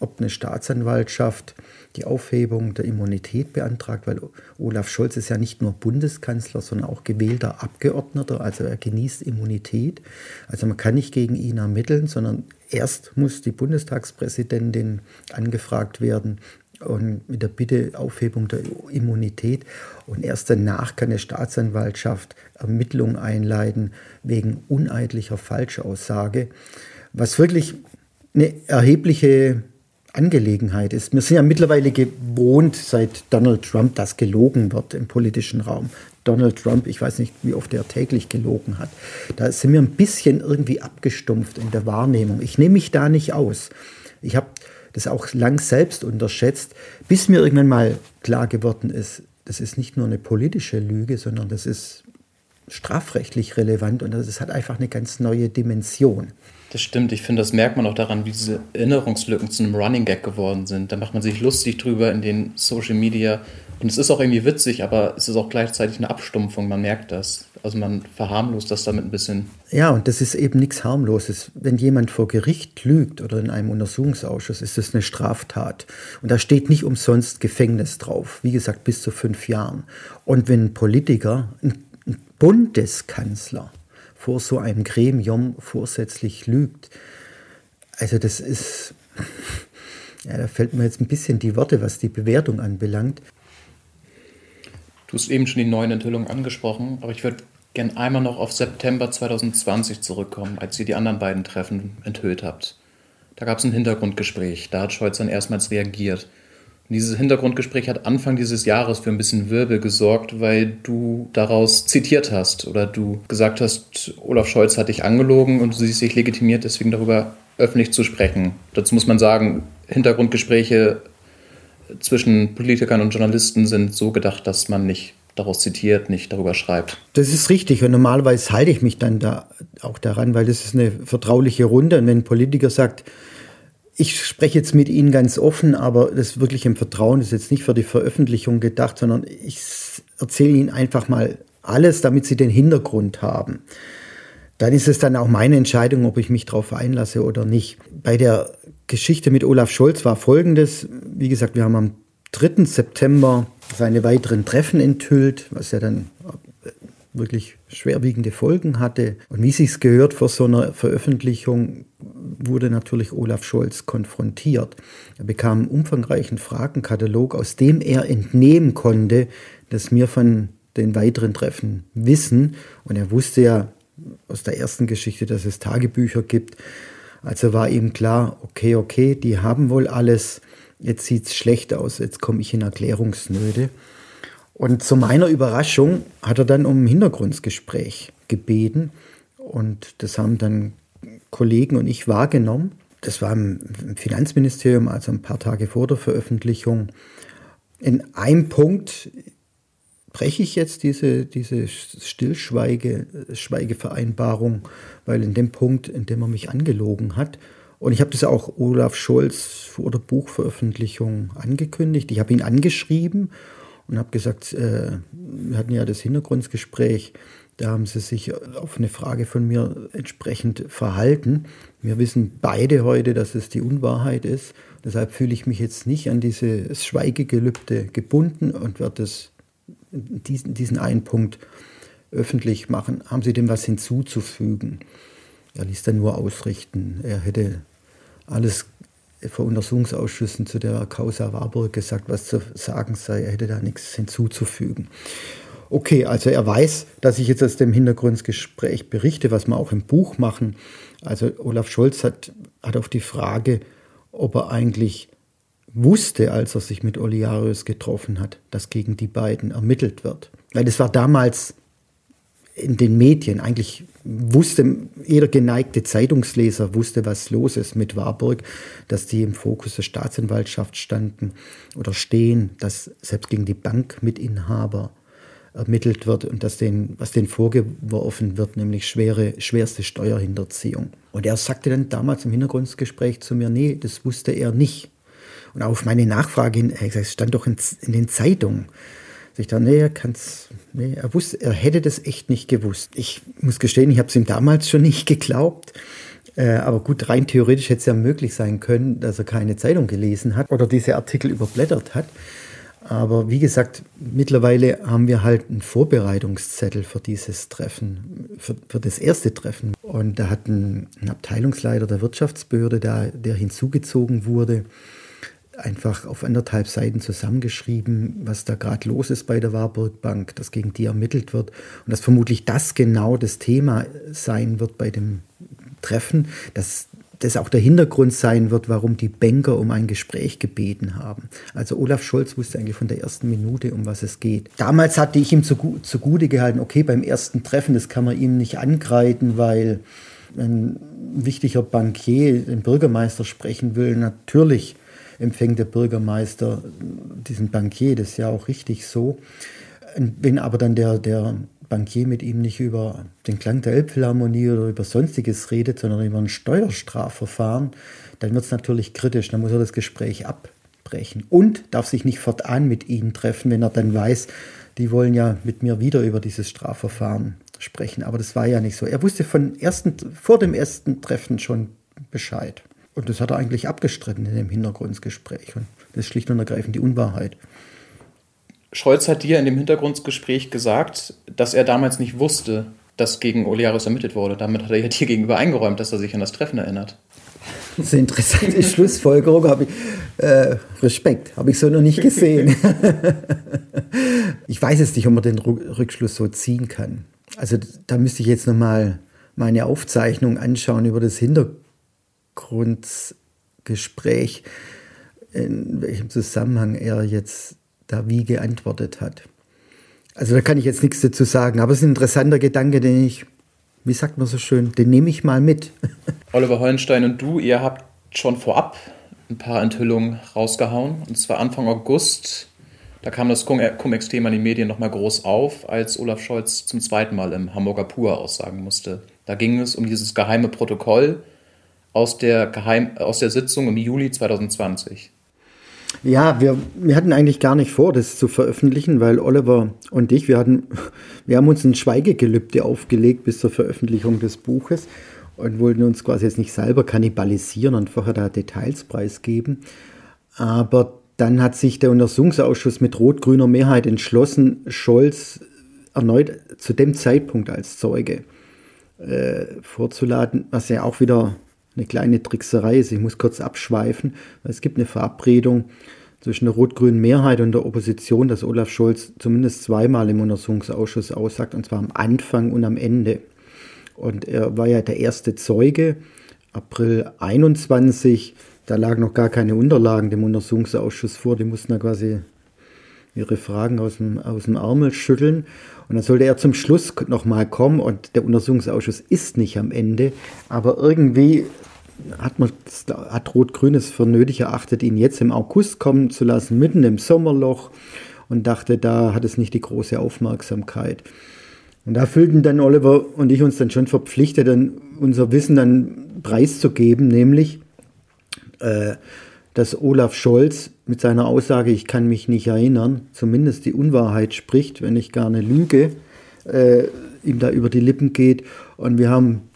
S1: ob eine Staatsanwaltschaft die Aufhebung der Immunität beantragt, weil Olaf Scholz ist ja nicht nur Bundeskanzler, sondern auch gewählter Abgeordneter, also er genießt Immunität. Also man kann nicht gegen ihn ermitteln, sondern erst muss die Bundestagspräsidentin angefragt werden, und mit der Bitte Aufhebung der Immunität. Und erst danach kann eine Staatsanwaltschaft Ermittlungen einleiten wegen uneidlicher Falschaussage, was wirklich eine erhebliche Angelegenheit ist. Wir sind ja mittlerweile gewohnt, seit Donald Trump, dass gelogen wird im politischen Raum. Donald Trump, ich weiß nicht, wie oft er täglich gelogen hat. Da sind wir ein bisschen irgendwie abgestumpft in der Wahrnehmung. Ich nehme mich da nicht aus. Ich habe das auch lang selbst unterschätzt, bis mir irgendwann mal klar geworden ist, das ist nicht nur eine politische Lüge, sondern das ist strafrechtlich relevant und das hat einfach eine ganz neue Dimension.
S2: Das stimmt, ich finde, das merkt man auch daran, wie diese Erinnerungslücken zu einem Running Gag geworden sind. Da macht man sich lustig drüber in den Social Media und es ist auch irgendwie witzig, aber es ist auch gleichzeitig eine Abstumpfung, man merkt das. Also man verharmlost das damit ein bisschen.
S1: Ja, und das ist eben nichts harmloses. Wenn jemand vor Gericht lügt oder in einem Untersuchungsausschuss, ist das eine Straftat. Und da steht nicht umsonst Gefängnis drauf. Wie gesagt, bis zu fünf Jahren. Und wenn ein Politiker, ein Bundeskanzler vor so einem Gremium vorsätzlich lügt, also das ist, ja, da fällt mir jetzt ein bisschen die Worte, was die Bewertung anbelangt.
S2: Du hast eben schon die neuen Enthüllungen angesprochen, aber ich würde gerne einmal noch auf September 2020 zurückkommen, als ihr die anderen beiden Treffen enthüllt habt. Da gab es ein Hintergrundgespräch, da hat Scholz dann erstmals reagiert. Und dieses Hintergrundgespräch hat Anfang dieses Jahres für ein bisschen Wirbel gesorgt, weil du daraus zitiert hast oder du gesagt hast, Olaf Scholz hat dich angelogen und du siehst dich legitimiert, deswegen darüber öffentlich zu sprechen. Dazu muss man sagen, Hintergrundgespräche zwischen Politikern und Journalisten sind so gedacht, dass man nicht daraus zitiert, nicht darüber schreibt.
S1: Das ist richtig und normalerweise halte ich mich dann da auch daran, weil das ist eine vertrauliche Runde und wenn ein Politiker sagt, ich spreche jetzt mit Ihnen ganz offen, aber das wirklich im Vertrauen ist jetzt nicht für die Veröffentlichung gedacht, sondern ich erzähle Ihnen einfach mal alles, damit Sie den Hintergrund haben. Dann ist es dann auch meine Entscheidung, ob ich mich darauf einlasse oder nicht. Bei der Geschichte mit Olaf Scholz war folgendes. Wie gesagt, wir haben am 3. September seine weiteren Treffen enthüllt, was ja dann wirklich schwerwiegende Folgen hatte. Und wie sich's gehört vor so einer Veröffentlichung, wurde natürlich Olaf Scholz konfrontiert. Er bekam einen umfangreichen Fragenkatalog, aus dem er entnehmen konnte, dass wir von den weiteren Treffen wissen. Und er wusste ja aus der ersten Geschichte, dass es Tagebücher gibt Also war ihm klar, okay, okay, die haben wohl alles, jetzt sieht es schlecht aus, jetzt komme ich in Erklärungsnöte. Und zu meiner Überraschung hat er dann um ein Hintergrundgespräch gebeten. Und das haben dann Kollegen und ich wahrgenommen. Das war im Finanzministerium, also ein paar Tage vor der Veröffentlichung. In einem Punkt breche ich jetzt diese, diese Stillschweigevereinbarung, weil in dem Punkt, in dem er mich angelogen hat, und ich habe das auch Olaf Scholz vor der Buchveröffentlichung angekündigt. Ich habe ihn angeschrieben und habe gesagt, äh, wir hatten ja das Hintergrundgespräch, da haben sie sich auf eine Frage von mir entsprechend verhalten. Wir wissen beide heute, dass es die Unwahrheit ist. Deshalb fühle ich mich jetzt nicht an dieses Schweigegelübde gebunden und werde es diesen, diesen einen Punkt öffentlich machen. Haben Sie dem was hinzuzufügen? Er ließ dann nur ausrichten. Er hätte alles vor Untersuchungsausschüssen zu der Causa Warburg gesagt, was zu sagen sei. Er hätte da nichts hinzuzufügen. Okay, also er weiß, dass ich jetzt aus dem Hintergrundgespräch berichte, was wir auch im Buch machen. Also Olaf Scholz hat, hat auf die Frage, ob er eigentlich wusste, als er sich mit Oliarius getroffen hat, dass gegen die beiden ermittelt wird. Weil das war damals in den Medien. Eigentlich wusste jeder geneigte Zeitungsleser wusste, was los ist mit Warburg, dass die im Fokus der Staatsanwaltschaft standen oder stehen, dass selbst gegen die Bankmitinhaber ermittelt wird und dass den, was denen vorgeworfen wird, nämlich schwere, schwerste Steuerhinterziehung. Und er sagte dann damals im Hintergrundgespräch zu mir, nee, das wusste er nicht. Und auf meine Nachfrage hin, es stand doch in, in den Zeitungen. Ich dachte, nee, er kann's, nee, er wusste, er hätte das echt nicht gewusst. Ich muss gestehen, ich habe es ihm damals schon nicht geglaubt. Äh, aber gut, rein theoretisch hätte es ja möglich sein können, dass er keine Zeitung gelesen hat oder diese Artikel überblättert hat. Aber wie gesagt, mittlerweile haben wir halt einen Vorbereitungszettel für dieses Treffen, für, für das erste Treffen. Und da hat ein, ein Abteilungsleiter der Wirtschaftsbehörde, da, der hinzugezogen wurde, einfach auf anderthalb Seiten zusammengeschrieben, was da gerade los ist bei der Warburg Bank, dass gegen die ermittelt wird und dass vermutlich das genau das Thema sein wird bei dem Treffen, dass das auch der Hintergrund sein wird, warum die Banker um ein Gespräch gebeten haben. Also Olaf Scholz wusste eigentlich von der ersten Minute, um was es geht. Damals hatte ich ihm zugute gehalten, okay, beim ersten Treffen, das kann man ihm nicht angreifen, weil ein wichtiger Bankier den Bürgermeister sprechen will. Natürlich empfängt der Bürgermeister diesen Bankier, das ist ja auch richtig so. Wenn aber dann der, der Bankier mit ihm nicht über den Klang der Elbphilharmonie oder über Sonstiges redet, sondern über ein Steuerstrafverfahren, dann wird es natürlich kritisch. Dann muss er das Gespräch abbrechen und darf sich nicht fortan mit ihnen treffen, wenn er dann weiß, die wollen ja mit mir wieder über dieses Strafverfahren sprechen. Aber das war ja nicht so. Er wusste von ersten, vor dem ersten Treffen schon Bescheid. Und das hat er eigentlich abgestritten in dem Hintergrundgespräch. Und das ist schlicht und ergreifend die Unwahrheit.
S2: Scholz hat dir in dem Hintergrundgespräch gesagt, dass er damals nicht wusste, dass gegen Olearis ermittelt wurde. Damit hat er ja dir gegenüber eingeräumt, dass er sich an das Treffen erinnert.
S1: Das ist eine interessante Schlussfolgerung. Habe ich, äh, Respekt, habe ich so noch nicht gesehen. ich weiß jetzt nicht, ob man den Rückschluss so ziehen kann. Also da müsste ich jetzt nochmal meine Aufzeichnung anschauen über das Hintergrund Hintergrundgespräch, in welchem Zusammenhang er jetzt da wie geantwortet hat. Also da kann ich jetzt nichts dazu sagen, aber es ist ein interessanter Gedanke, den ich, wie sagt man so schön, den nehme ich mal mit.
S2: Oliver Hollenstein und du, ihr habt schon vorab ein paar Enthüllungen rausgehauen. Und zwar Anfang August, da kam das Cum-Ex-Thema in den Medien nochmal groß auf, als Olaf Scholz zum zweiten Mal im Hamburger Pur aussagen musste. Da ging es um dieses geheime Protokoll, aus der, Geheim aus der Sitzung im Juli 2020?
S1: Ja, wir, wir hatten eigentlich gar nicht vor, das zu veröffentlichen, weil Oliver und ich, wir, hatten, wir haben uns ein Schweigegelübde aufgelegt bis zur Veröffentlichung des Buches und wollten uns quasi jetzt nicht selber kannibalisieren und vorher da Details preisgeben. Aber dann hat sich der Untersuchungsausschuss mit rot-grüner Mehrheit entschlossen, Scholz erneut zu dem Zeitpunkt als Zeuge äh, vorzuladen, was ja auch wieder eine kleine Trickserei ist. Ich muss kurz abschweifen. Es gibt eine Verabredung zwischen der rot-grünen Mehrheit und der Opposition, dass Olaf Scholz zumindest zweimal im Untersuchungsausschuss aussagt, und zwar am Anfang und am Ende. Und er war ja der erste Zeuge, April 21. Da lagen noch gar keine Unterlagen dem Untersuchungsausschuss vor. Die mussten da quasi ihre Fragen aus dem, aus dem Ärmel schütteln. Und dann sollte er zum Schluss nochmal kommen und der Untersuchungsausschuss ist nicht am Ende. Aber irgendwie hat hat Rot-Grün es für nötig erachtet, ihn jetzt im August kommen zu lassen, mitten im Sommerloch und dachte, da hat es nicht die große Aufmerksamkeit. Und da fühlten dann Oliver und ich uns dann schon verpflichtet, dann unser Wissen dann preiszugeben, nämlich, äh, dass Olaf Scholz mit seiner Aussage, ich kann mich nicht erinnern, zumindest die Unwahrheit spricht, wenn ich gar eine Lüge, äh, ihm da über die Lippen geht. Und wir haben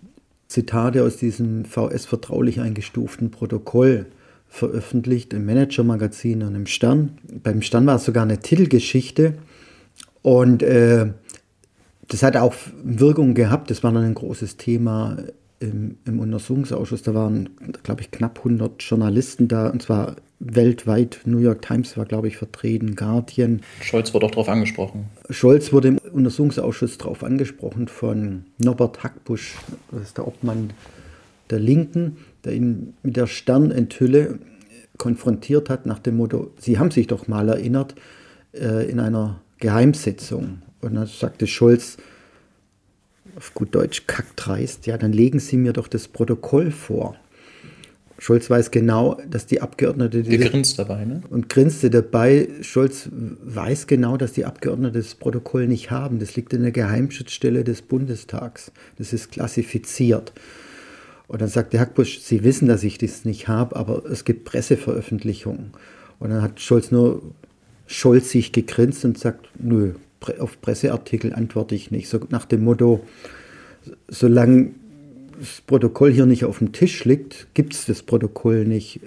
S1: Zitate aus diesem VS vertraulich eingestuften Protokoll veröffentlicht im Manager-Magazin und im Stern. Beim Stern war es sogar eine Titelgeschichte und äh, das hat auch Wirkung gehabt. Das war dann ein großes Thema im, im Untersuchungsausschuss. Da waren, glaube ich, knapp 100 Journalisten da und zwar weltweit. New York Times war, glaube ich, vertreten, Guardian.
S2: Scholz wurde auch darauf angesprochen.
S1: Scholz wurde im Untersuchungsausschuss darauf angesprochen von Norbert Hackbusch, das ist der Obmann der Linken, der ihn mit der Sternenthülle konfrontiert hat nach dem Motto, Sie haben sich doch mal erinnert, äh, in einer Geheimsitzung. Und dann sagte Scholz, auf gut Deutsch kackdreist, ja, dann legen Sie mir doch das Protokoll vor. Scholz weiß genau, dass die Abgeordnete.
S2: Der grinst dabei, ne?
S1: Und grinste dabei. Scholz weiß genau, dass die Abgeordnete das Protokoll nicht haben. Das liegt in der Geheimschutzstelle des Bundestags. Das ist klassifiziert. Und dann sagte Hackbusch, Sie wissen, dass ich das nicht habe, aber es gibt Presseveröffentlichungen. Und dann hat Scholz nur scholzig gegrinst und sagt, nö, auf Presseartikel antworte ich nicht. So nach dem Motto, solange das Protokoll hier nicht auf dem Tisch liegt, gibt es das Protokoll nicht.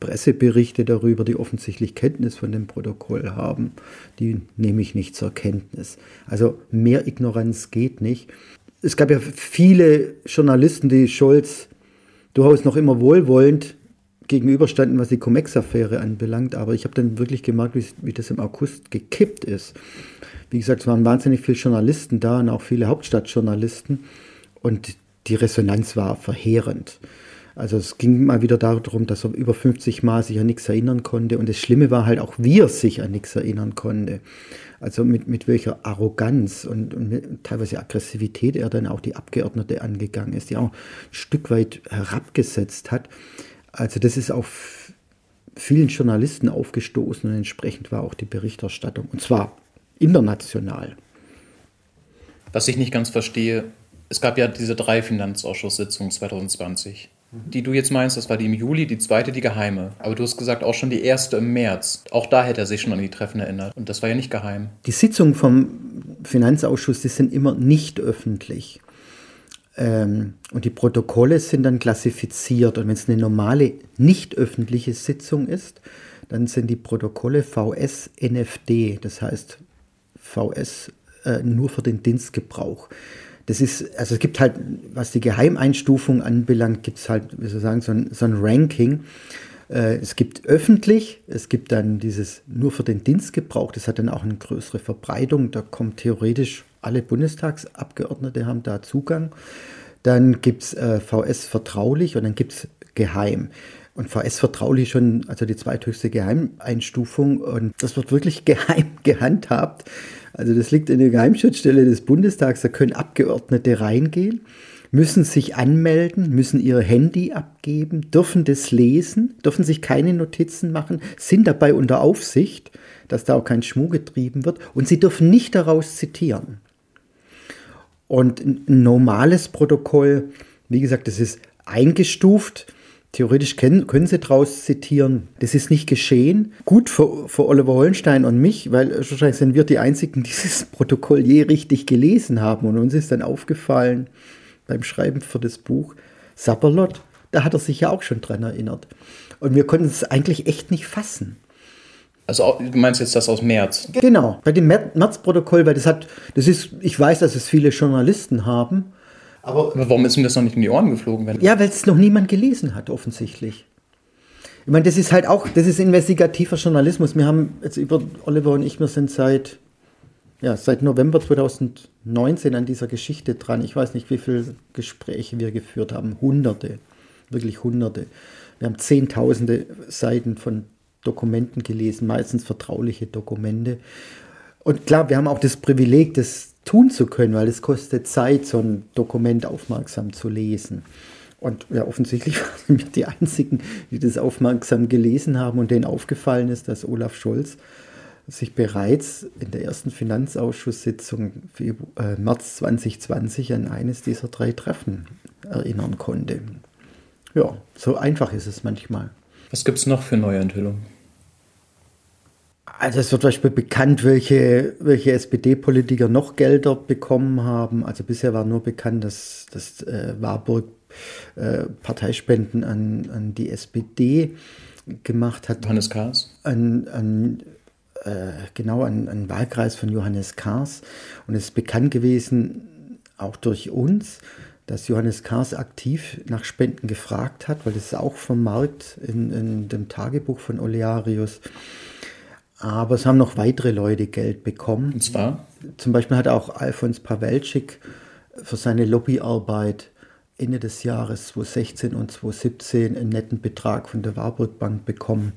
S1: Presseberichte darüber, die offensichtlich Kenntnis von dem Protokoll haben, die nehme ich nicht zur Kenntnis. Also mehr Ignoranz geht nicht es gab ja viele Journalisten, die Scholz durchaus noch immer wohlwollend gegenüberstanden, was die Cum-Ex-Affäre anbelangt. Aber ich habe dann wirklich gemerkt, wie, wie, das im August gekippt ist. Wie gesagt, es waren wahnsinnig viele Journalisten da und auch viele Hauptstadtjournalisten. Und die Resonanz war verheerend. Also es ging mal wieder darum, dass er über 50 Mal sich an nichts erinnern konnte. Und das Schlimme war halt auch, wie er sich an nichts erinnern konnte. Also mit, mit welcher Arroganz und, und teilweise Aggressivität er dann auch die Abgeordnete angegangen ist, die auch ein Stück weit herabgesetzt hat. Also das ist auch vielen Journalisten aufgestoßen und entsprechend war auch die Berichterstattung. Und zwar international.
S2: Was ich nicht ganz verstehe, es gab ja diese drei Finanzausschusssitzungen 2020. Die du jetzt meinst, das war die im Juli, die zweite die geheime. Aber du hast gesagt, auch schon die erste im März. Auch da hätte er sich schon an die Treffen erinnert. Und das war ja nicht geheim.
S1: Die Sitzungen vom Finanzausschuss, die sind immer nicht öffentlich. Ähm, und die Protokolle sind dann klassifiziert. Und wenn es eine normale, nicht öffentliche Sitzung ist, dann sind die Protokolle VS-NFD. Das heißt VS äh, nur für den Dienstgebrauch das ist, also es gibt halt, was die Geheimeinstufung anbelangt, gibt es halt, wie soll sagen, so ein, so ein Ranking. Äh, es gibt öffentlich, es gibt dann dieses nur für den Dienstgebrauch, das hat dann auch eine größere Verbreitung, da kommt theoretisch alle Bundestagsabgeordnete haben da Zugang. Dann gibt es äh, VS vertraulich und dann gibt es geheim. Und VS vertraulich schon, also die zweithöchste Geheimeinstufung. Und das wird wirklich geheim gehandhabt. Also das liegt in der Geheimschutzstelle des Bundestags, da können Abgeordnete reingehen, müssen sich anmelden, müssen ihr Handy abgeben, dürfen das lesen, dürfen sich keine Notizen machen, sind dabei unter Aufsicht, dass da auch kein Schmuh getrieben wird. Und sie dürfen nicht daraus zitieren. Und ein normales Protokoll, wie gesagt, das ist eingestuft Theoretisch können, können sie daraus zitieren, das ist nicht geschehen. Gut für, für Oliver Hollenstein und mich, weil wahrscheinlich sind wir die Einzigen, die dieses Protokoll je richtig gelesen haben. Und uns ist dann aufgefallen beim Schreiben für das Buch, Sapperlot, da hat er sich ja auch schon dran erinnert. Und wir konnten es eigentlich echt nicht fassen.
S2: Also du meinst jetzt das aus März?
S1: Genau, bei dem März-Protokoll, weil das hat, das ist, ich weiß, dass es viele Journalisten haben
S2: aber, Aber warum ist ihm das noch nicht in die Ohren geflogen?
S1: Wenn ja, weil es noch niemand gelesen hat, offensichtlich. Ich meine, das ist halt auch, das ist investigativer Journalismus. Wir haben jetzt über Oliver und ich, wir sind seit, ja, seit November 2019 an dieser Geschichte dran. Ich weiß nicht, wie viele Gespräche wir geführt haben. Hunderte. wirklich hunderte. Wir haben zehntausende Seiten von Dokumenten gelesen, meistens vertrauliche Dokumente. Und klar, wir haben auch das Privileg, das tun zu können, weil es kostet Zeit, so ein Dokument aufmerksam zu lesen. Und ja, offensichtlich waren wir die Einzigen, die das aufmerksam gelesen haben und denen aufgefallen ist, dass Olaf Scholz sich bereits in der ersten Finanzausschusssitzung äh, März 2020 an eines dieser drei Treffen erinnern konnte. Ja, so einfach ist es manchmal.
S2: Was gibt es noch für neue Enthüllungen?
S1: Also es wird zum Beispiel bekannt, welche, welche SPD-Politiker noch Gelder bekommen haben. Also bisher war nur bekannt, dass, dass äh, Warburg äh, Parteispenden an, an die SPD gemacht hat.
S2: Johannes Kahrs?
S1: An, an äh, genau an einen Wahlkreis von Johannes Kahrs. Und es ist bekannt gewesen, auch durch uns, dass Johannes Kahrs aktiv nach Spenden gefragt hat, weil das ist auch vom Markt in, in dem Tagebuch von Olearius. Aber es haben noch weitere Leute Geld bekommen.
S2: Und zwar?
S1: Zum Beispiel hat auch Alfons Pawelczyk für seine Lobbyarbeit Ende des Jahres 2016 und 2017 einen netten Betrag von der Warburg Bank bekommen.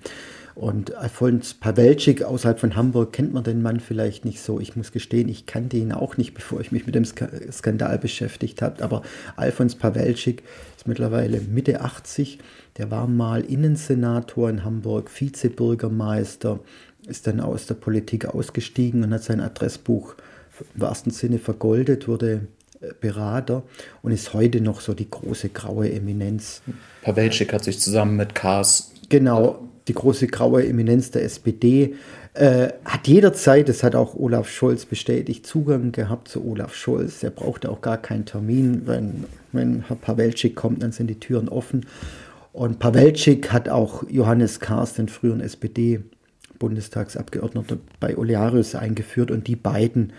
S1: Und Alfons Pawelczyk außerhalb von Hamburg kennt man den Mann vielleicht nicht so. Ich muss gestehen, ich kannte ihn auch nicht, bevor ich mich mit dem Skandal beschäftigt habe. Aber Alfons Pawelczyk ist mittlerweile Mitte 80. Der war mal Innensenator in Hamburg, Vizebürgermeister, ist dann aus der Politik ausgestiegen und hat sein Adressbuch im wahrsten Sinne vergoldet, wurde äh, Berater und ist heute noch so die große graue Eminenz.
S2: Pawelczyk hat sich zusammen mit Kars
S1: genau die große graue Eminenz der SPD, äh, hat jederzeit, das hat auch Olaf Scholz bestätigt, Zugang gehabt zu Olaf Scholz. Er brauchte auch gar keinen Termin. Wenn, wenn Herr Pawelczyk kommt, dann sind die Türen offen. Und Pawelczyk hat auch Johannes Kahrs, den früheren SPD-Bundestagsabgeordneten, bei Olearius eingeführt. Und die beiden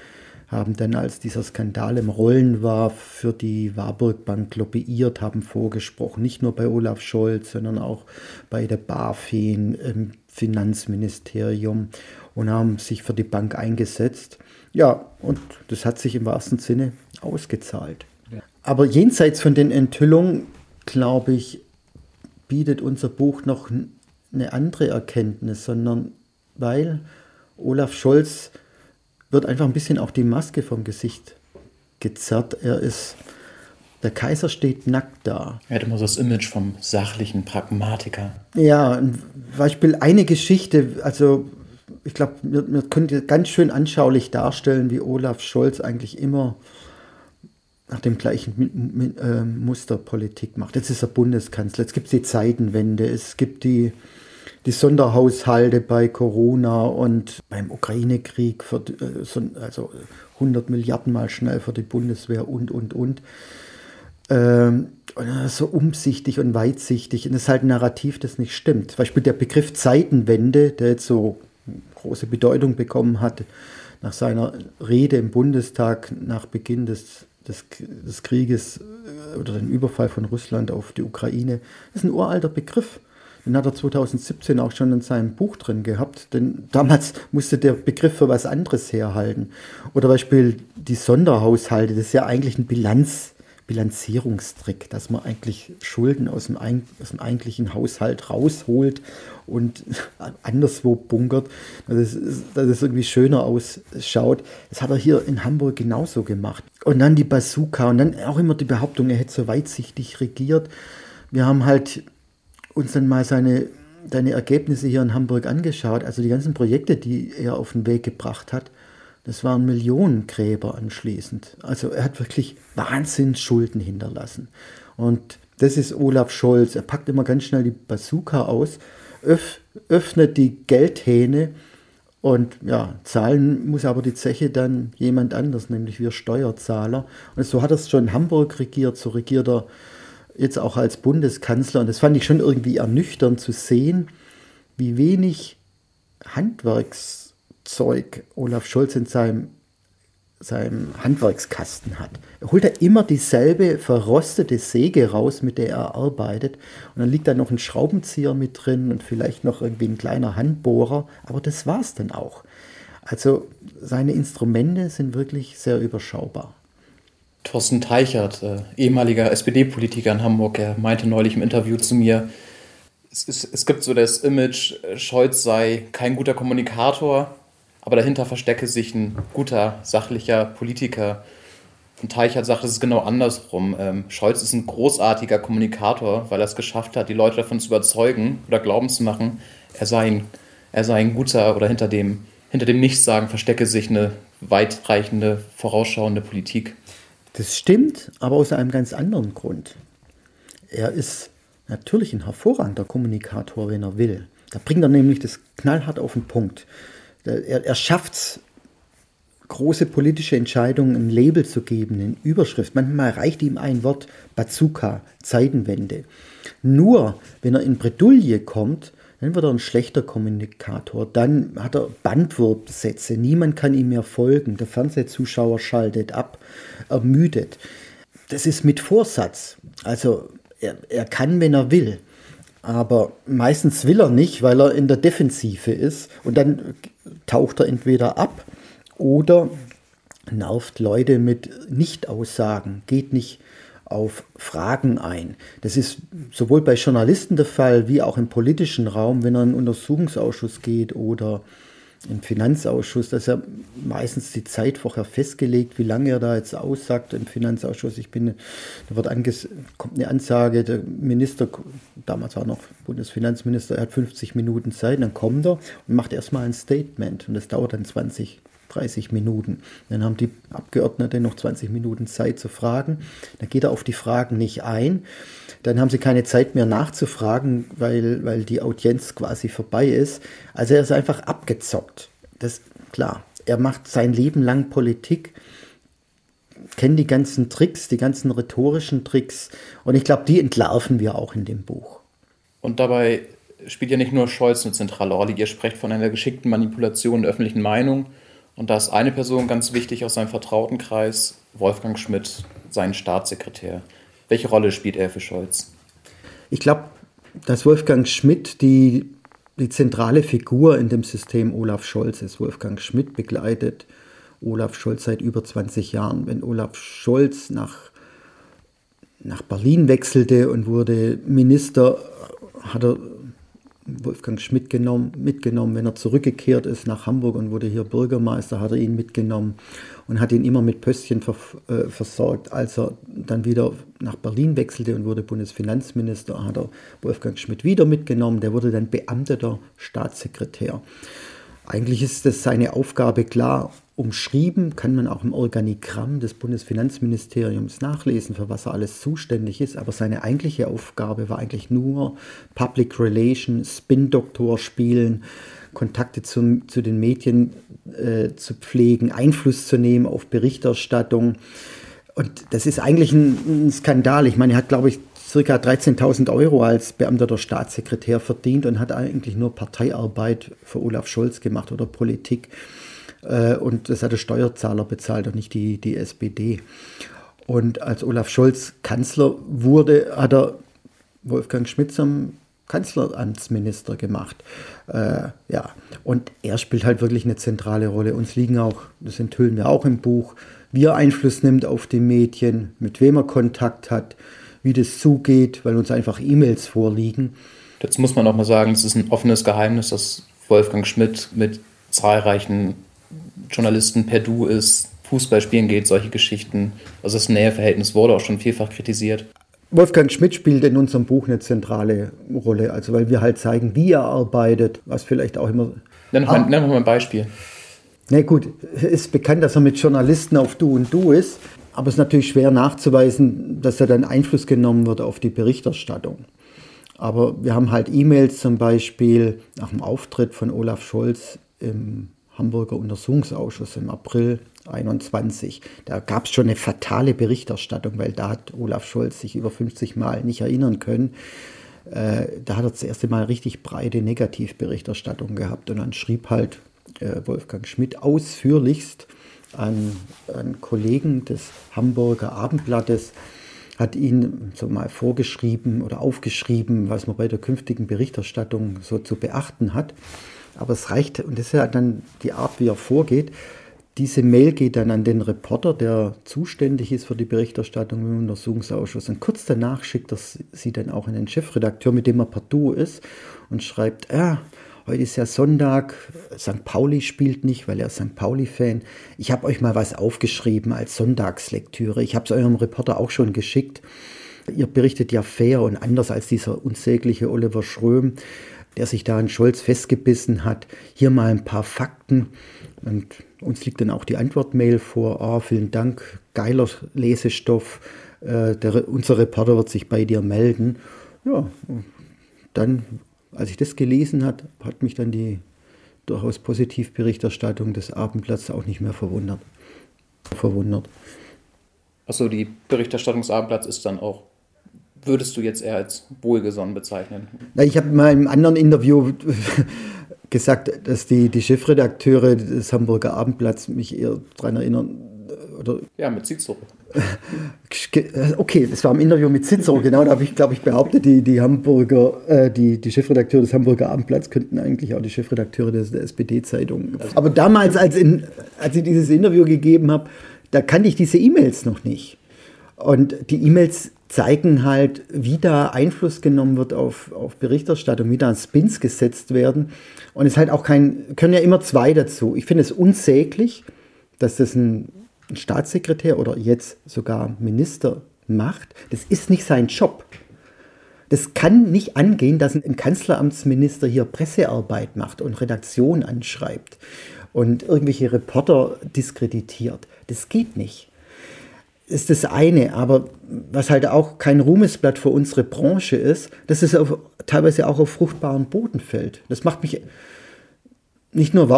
S1: haben dann, als dieser Skandal im Rollen war, für die Warburg Bank lobbyiert, haben vorgesprochen, nicht nur bei Olaf Scholz, sondern auch bei der BaFin, im Finanzministerium und haben sich für die Bank eingesetzt. Ja, und das hat sich im wahrsten Sinne ausgezahlt. Aber jenseits von den Enthüllungen, glaube ich, bietet unser Buch noch eine andere Erkenntnis, sondern weil Olaf Scholz wird einfach ein bisschen auch die Maske vom Gesicht gezerrt. Er ist, der Kaiser steht nackt da.
S2: Er hat immer so das Image vom sachlichen Pragmatiker.
S1: Ja, ein Beispiel, eine Geschichte, also ich glaube, wir, wir können ganz schön anschaulich darstellen, wie Olaf Scholz eigentlich immer nach dem gleichen äh, Muster Politik macht. Jetzt ist er Bundeskanzler, jetzt gibt es die Zeitenwende, es gibt die die Sonderhaushalte bei Corona und beim Ukraine-Krieg, äh, also 100 Milliarden mal schnell für die Bundeswehr und, und, und. Ähm, so umsichtig und weitsichtig. Und das ist halt ein Narrativ, das nicht stimmt. Zum Beispiel der Begriff Zeitenwende, der jetzt so große Bedeutung bekommen hat nach seiner Rede im Bundestag nach Beginn des, des, des Krieges äh, oder dem Überfall von Russland auf die Ukraine, ist ein uralter Begriff. Den hat er 2017 auch schon in seinem Buch drin gehabt, denn damals musste der Begriff für was anderes herhalten. Oder Beispiel die Sonderhaushalte, das ist ja eigentlich ein Bilanz, Bilanzierungstrick, dass man eigentlich Schulden aus dem, aus dem eigentlichen Haushalt rausholt und anderswo bunkert, dass es, dass es irgendwie schöner ausschaut. Das hat er hier in Hamburg genauso gemacht. Und dann die Bazooka und dann auch immer die Behauptung, er hätte so weitsichtig regiert. Wir haben halt uns dann mal seine, seine Ergebnisse hier in Hamburg angeschaut, also die ganzen Projekte, die er auf den Weg gebracht hat, das waren Millionengräber anschließend. Also er hat wirklich Wahnsinnsschulden hinterlassen. Und das ist Olaf Scholz. Er packt immer ganz schnell die Bazooka aus, öff, öffnet die Geldhähne und ja, zahlen muss aber die Zeche dann jemand anders, nämlich wir Steuerzahler. Und so hat er es schon in Hamburg regiert, so regiert er jetzt auch als Bundeskanzler. Und das fand ich schon irgendwie ernüchternd zu sehen, wie wenig Handwerkszeug Olaf Scholz in seinem, seinem Handwerkskasten hat. Er holt da immer dieselbe verrostete Säge raus, mit der er arbeitet. Und dann liegt da noch ein Schraubenzieher mit drin und vielleicht noch irgendwie ein kleiner Handbohrer. Aber das war es dann auch. Also seine Instrumente sind wirklich sehr überschaubar.
S2: Thorsten Teichert, äh, ehemaliger SPD-Politiker in Hamburg, er meinte neulich im Interview zu mir, es, ist, es gibt so das Image, Scholz sei kein guter Kommunikator, aber dahinter verstecke sich ein guter, sachlicher Politiker. Und Teichert sagt, es ist genau andersrum. Ähm, Scholz ist ein großartiger Kommunikator, weil er es geschafft hat, die Leute davon zu überzeugen oder glauben zu machen, er sei ein, er sei ein guter oder hinter dem, hinter dem Nichtsagen verstecke sich eine weitreichende, vorausschauende Politik.
S1: Das stimmt, aber aus einem ganz anderen Grund. Er ist natürlich ein hervorragender Kommunikator, wenn er will. Da bringt er nämlich das knallhart auf den Punkt. Er, er schafft es, große politische Entscheidungen ein Label zu geben, eine Überschrift. Manchmal reicht ihm ein Wort Bazooka, Zeitenwende. Nur wenn er in Bredouille kommt, dann wird er ein schlechter Kommunikator. Dann hat er Bandwurfsätze. Niemand kann ihm mehr folgen. Der Fernsehzuschauer schaltet ab, ermüdet. Das ist mit Vorsatz. Also er, er kann, wenn er will. Aber meistens will er nicht, weil er in der Defensive ist. Und dann taucht er entweder ab oder nervt Leute mit Nichtaussagen, geht nicht auf Fragen ein. Das ist sowohl bei Journalisten der Fall wie auch im politischen Raum, wenn er in einen Untersuchungsausschuss geht oder im Finanzausschuss, dass er meistens die Zeit vorher festgelegt, wie lange er da jetzt aussagt im Finanzausschuss. Ich bin, da wird anges kommt eine Ansage, der Minister, damals war noch Bundesfinanzminister, er hat 50 Minuten Zeit, dann kommt er und macht erstmal ein Statement und das dauert dann 20 30 Minuten. Dann haben die Abgeordneten noch 20 Minuten Zeit zu fragen. Dann geht er auf die Fragen nicht ein. Dann haben sie keine Zeit mehr nachzufragen, weil, weil die Audienz quasi vorbei ist. Also er ist einfach abgezockt. Das klar. Er macht sein Leben lang Politik, kennt die ganzen Tricks, die ganzen rhetorischen Tricks. Und ich glaube, die entlarven wir auch in dem Buch.
S2: Und dabei spielt ja nicht nur Scholz eine zentrale Rolle. Ihr sprecht von einer geschickten Manipulation der öffentlichen Meinung und da ist eine Person ganz wichtig aus seinem Vertrautenkreis, Wolfgang Schmidt, sein Staatssekretär. Welche Rolle spielt er für Scholz?
S1: Ich glaube, dass Wolfgang Schmidt die, die zentrale Figur in dem System Olaf Scholz ist. Wolfgang Schmidt begleitet Olaf Scholz seit über 20 Jahren. Wenn Olaf Scholz nach, nach Berlin wechselte und wurde Minister, hat er Wolfgang Schmidt genommen, mitgenommen. Wenn er zurückgekehrt ist nach Hamburg und wurde hier Bürgermeister, hat er ihn mitgenommen und hat ihn immer mit Pöstchen äh, versorgt. Als er dann wieder nach Berlin wechselte und wurde Bundesfinanzminister, hat er Wolfgang Schmidt wieder mitgenommen. Der wurde dann beamteter Staatssekretär. Eigentlich ist das seine Aufgabe klar umschrieben, kann man auch im Organigramm des Bundesfinanzministeriums nachlesen, für was er alles zuständig ist. Aber seine eigentliche Aufgabe war eigentlich nur Public Relations, Spin-Doktor spielen, Kontakte zum, zu den Medien äh, zu pflegen, Einfluss zu nehmen auf Berichterstattung. Und das ist eigentlich ein, ein Skandal. Ich meine, er hat, glaube ich, circa 13.000 Euro als beamteter Staatssekretär verdient und hat eigentlich nur Parteiarbeit für Olaf Scholz gemacht oder Politik. Äh, und das hat der Steuerzahler bezahlt und nicht die, die SPD. Und als Olaf Scholz Kanzler wurde, hat er Wolfgang Schmidt zum Kanzleramtsminister gemacht. Äh, ja, und er spielt halt wirklich eine zentrale Rolle. Uns liegen auch, das enthüllen wir auch im Buch, wie er Einfluss nimmt auf die Medien, mit wem er Kontakt hat, wie das zugeht, weil uns einfach E-Mails vorliegen.
S2: Jetzt muss man auch mal sagen, es ist ein offenes Geheimnis, dass Wolfgang Schmidt mit zahlreichen Journalisten per Du ist, Fußball spielen geht, solche Geschichten. Also das Näheverhältnis wurde auch schon vielfach kritisiert.
S1: Wolfgang Schmidt spielt in unserem Buch eine zentrale Rolle, also weil wir halt zeigen, wie er arbeitet, was vielleicht auch immer.
S2: Nenn ah, mal, nenn mal ein Beispiel.
S1: Na gut, es ist bekannt, dass er mit Journalisten auf Du und Du ist, aber es ist natürlich schwer nachzuweisen, dass er dann Einfluss genommen wird auf die Berichterstattung. Aber wir haben halt E-Mails zum Beispiel nach dem Auftritt von Olaf Scholz im Hamburger Untersuchungsausschuss im April 21. Da gab es schon eine fatale Berichterstattung, weil da hat Olaf Scholz sich über 50 Mal nicht erinnern können. Äh, da hat er das erste Mal richtig breite Negativberichterstattung gehabt und dann schrieb halt äh, Wolfgang Schmidt ausführlichst an, an Kollegen des Hamburger Abendblattes, hat ihn so mal vorgeschrieben oder aufgeschrieben, was man bei der künftigen Berichterstattung so zu beachten hat. Aber es reicht, und das ist ja dann die Art, wie er vorgeht, diese Mail geht dann an den Reporter, der zuständig ist für die Berichterstattung im Untersuchungsausschuss. Und kurz danach schickt er sie dann auch an den Chefredakteur, mit dem er partout ist, und schreibt, ja, heute ist ja Sonntag, St. Pauli spielt nicht, weil er St. Pauli-Fan. Ich habe euch mal was aufgeschrieben als Sonntagslektüre. Ich habe es eurem Reporter auch schon geschickt. Ihr berichtet ja fair und anders als dieser unsägliche Oliver Schröm, der sich da an Scholz festgebissen hat. Hier mal ein paar Fakten. Und uns liegt dann auch die Antwortmail vor. Oh, vielen Dank, geiler Lesestoff. Äh, der, unser Reporter wird sich bei dir melden. Ja, dann, als ich das gelesen hat, hat mich dann die durchaus Positivberichterstattung des Abendblatts auch nicht mehr verwundert. Verwundert.
S2: Achso, die Berichterstattung des Abendblatts ist dann auch würdest du jetzt eher als wohlgesonnen bezeichnen?
S1: Ich habe mal im anderen Interview gesagt, dass die, die Chefredakteure des Hamburger Abendblatts mich eher daran erinnern. Oder
S2: ja, mit Cicero.
S1: Okay, das war im Interview mit Cicero, genau, da habe ich, glaube ich, behauptet, die, die Hamburger, äh, die, die Chefredakteure des Hamburger Abendblatts könnten eigentlich auch die Chefredakteure des, der SPD-Zeitung. Aber damals, als, in, als ich dieses Interview gegeben habe, da kannte ich diese E-Mails noch nicht. Und die E-Mails zeigen halt, wie da Einfluss genommen wird auf, auf Berichterstattung, wie da Spins gesetzt werden. Und es ist halt auch kein, können ja immer zwei dazu. Ich finde es unsäglich, dass das ein, ein Staatssekretär oder jetzt sogar Minister macht. Das ist nicht sein Job. Das kann nicht angehen, dass ein Kanzleramtsminister hier Pressearbeit macht und Redaktion anschreibt und irgendwelche Reporter diskreditiert. Das geht nicht ist das eine, aber was halt auch kein Ruhmesblatt für unsere Branche ist, dass es auf, teilweise auch auf fruchtbaren Boden fällt. Das macht mich nicht nur,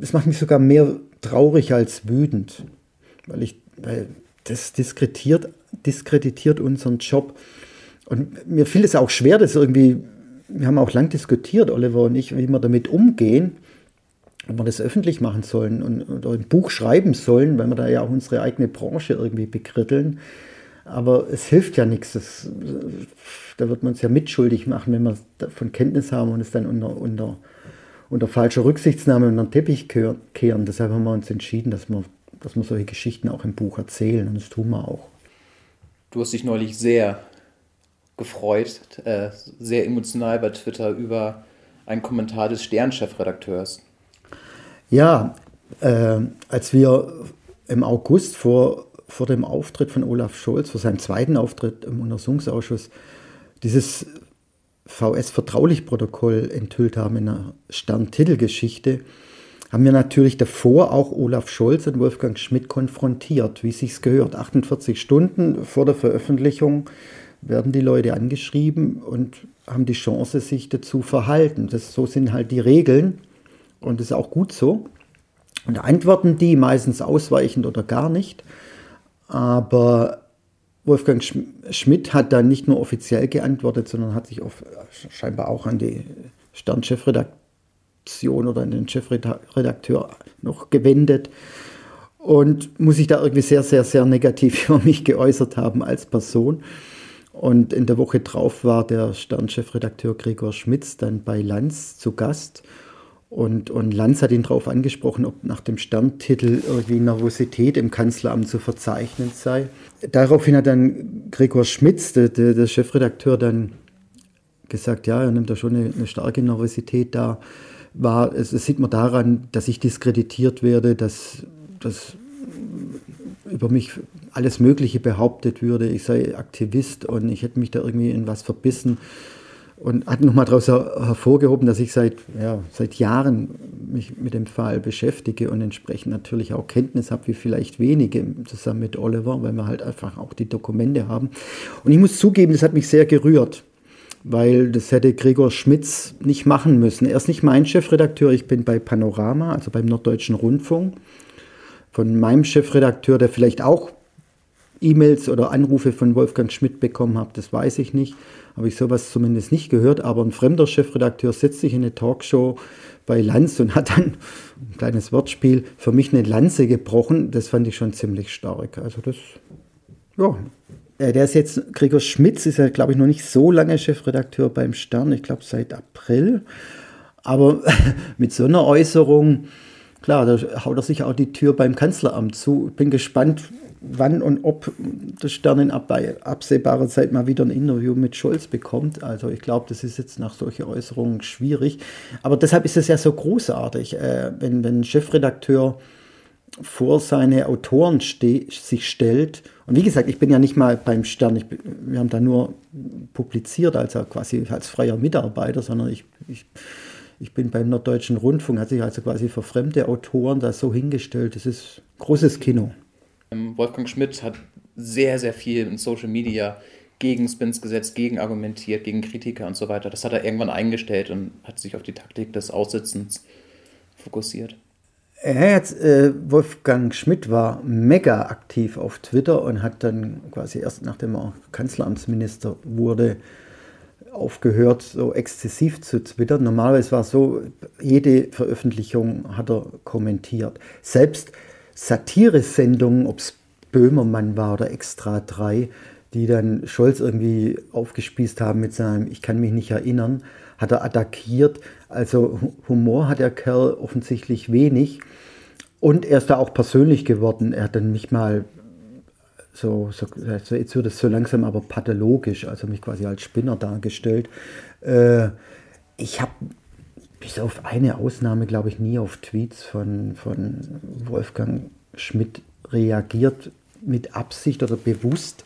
S1: das macht mich sogar mehr traurig als wütend, weil ich, weil das diskreditiert, diskreditiert unseren Job. Und mir fiel es auch schwer, das irgendwie, wir haben auch lang diskutiert, Oliver und ich, wie wir damit umgehen ob wir das öffentlich machen sollen und, oder ein Buch schreiben sollen, weil wir da ja auch unsere eigene Branche irgendwie bekritteln. Aber es hilft ja nichts. Das, da wird man es ja mitschuldig machen, wenn wir davon Kenntnis haben und es dann unter, unter, unter falscher Rücksichtsnahme unter den Teppich kehren. Deshalb haben wir uns entschieden, dass wir, dass wir solche Geschichten auch im Buch erzählen und das tun wir auch.
S2: Du hast dich neulich sehr gefreut, äh, sehr emotional bei Twitter über einen Kommentar des Sternchefredakteurs.
S1: Ja, äh, als wir im August vor, vor dem Auftritt von Olaf Scholz, vor seinem zweiten Auftritt im Untersuchungsausschuss, dieses VS-Vertraulich-Protokoll enthüllt haben in einer Stern-Titelgeschichte, haben wir natürlich davor auch Olaf Scholz und Wolfgang Schmidt konfrontiert, wie es sich gehört. 48 Stunden vor der Veröffentlichung werden die Leute angeschrieben und haben die Chance, sich dazu verhalten. Das, so sind halt die Regeln. Und das ist auch gut so. Und antworten die meistens ausweichend oder gar nicht. Aber Wolfgang Schmidt hat dann nicht nur offiziell geantwortet, sondern hat sich auf, scheinbar auch an die Stern-Chefredaktion oder an den Chefredakteur noch gewendet und muss sich da irgendwie sehr, sehr, sehr negativ über mich geäußert haben als Person. Und in der Woche drauf war der Stern-Chefredakteur Gregor Schmitz dann bei Lanz zu Gast und, und Lanz hat ihn darauf angesprochen, ob nach dem Sterntitel irgendwie Nervosität im Kanzleramt zu verzeichnen sei. Daraufhin hat dann Gregor Schmitz, der, der, Chefredakteur, dann gesagt, ja, er nimmt da schon eine, eine starke Nervosität da. War, es, es sieht man daran, dass ich diskreditiert werde, dass, dass über mich alles Mögliche behauptet würde. Ich sei Aktivist und ich hätte mich da irgendwie in was verbissen und hat nochmal daraus hervorgehoben, dass ich seit, ja, seit Jahren mich mit dem Fall beschäftige und entsprechend natürlich auch Kenntnis habe, wie vielleicht wenige zusammen mit Oliver, weil wir halt einfach auch die Dokumente haben. Und ich muss zugeben, das hat mich sehr gerührt, weil das hätte Gregor Schmitz nicht machen müssen. Er ist nicht mein Chefredakteur, ich bin bei Panorama, also beim Norddeutschen Rundfunk. Von meinem Chefredakteur, der vielleicht auch E-Mails oder Anrufe von Wolfgang Schmidt bekommen hat, das weiß ich nicht habe ich sowas zumindest nicht gehört, aber ein fremder Chefredakteur setzt sich in eine Talkshow bei Lanz und hat dann ein kleines Wortspiel für mich eine Lanze gebrochen. Das fand ich schon ziemlich stark. Also das, ja. Äh, der ist jetzt, Gregor Schmitz ist ja, glaube ich, noch nicht so lange Chefredakteur beim Stern, ich glaube seit April. Aber mit so einer Äußerung, klar, da haut er sich auch die Tür beim Kanzleramt zu. Bin gespannt, wann und ob der Stern in absehbarer Zeit mal wieder ein Interview mit Scholz bekommt. Also ich glaube, das ist jetzt nach solchen Äußerungen schwierig. Aber deshalb ist es ja so großartig, äh, wenn, wenn ein Chefredakteur vor seine Autoren ste sich stellt. Und wie gesagt, ich bin ja nicht mal beim Stern, ich, wir haben da nur publiziert, also quasi als freier Mitarbeiter, sondern ich, ich, ich bin beim Norddeutschen Rundfunk, hat sich also quasi für fremde Autoren da so hingestellt. Das ist großes Kino.
S2: Ähm, Wolfgang Schmidt hat sehr, sehr viel in Social Media gegen Spins gesetzt, gegen argumentiert, gegen Kritiker und so weiter. Das hat er irgendwann eingestellt und hat sich auf die Taktik des Aussitzens fokussiert.
S1: Er hat, äh, Wolfgang Schmidt war mega aktiv auf Twitter und hat dann quasi erst nachdem er Kanzleramtsminister wurde, aufgehört, so exzessiv zu twittern. Normalerweise war es so, jede Veröffentlichung hat er kommentiert. Selbst Satiresendungen, ob es Böhmermann war oder Extra 3, die dann Scholz irgendwie aufgespießt haben mit seinem Ich kann mich nicht erinnern, hat er attackiert. Also Humor hat der Kerl offensichtlich wenig. Und er ist da auch persönlich geworden. Er hat dann mich mal so, so jetzt wird es so langsam aber pathologisch, also mich quasi als Spinner dargestellt. Äh, ich habe bis auf eine Ausnahme, glaube ich, nie auf Tweets von, von Wolfgang Schmidt reagiert, mit Absicht oder bewusst,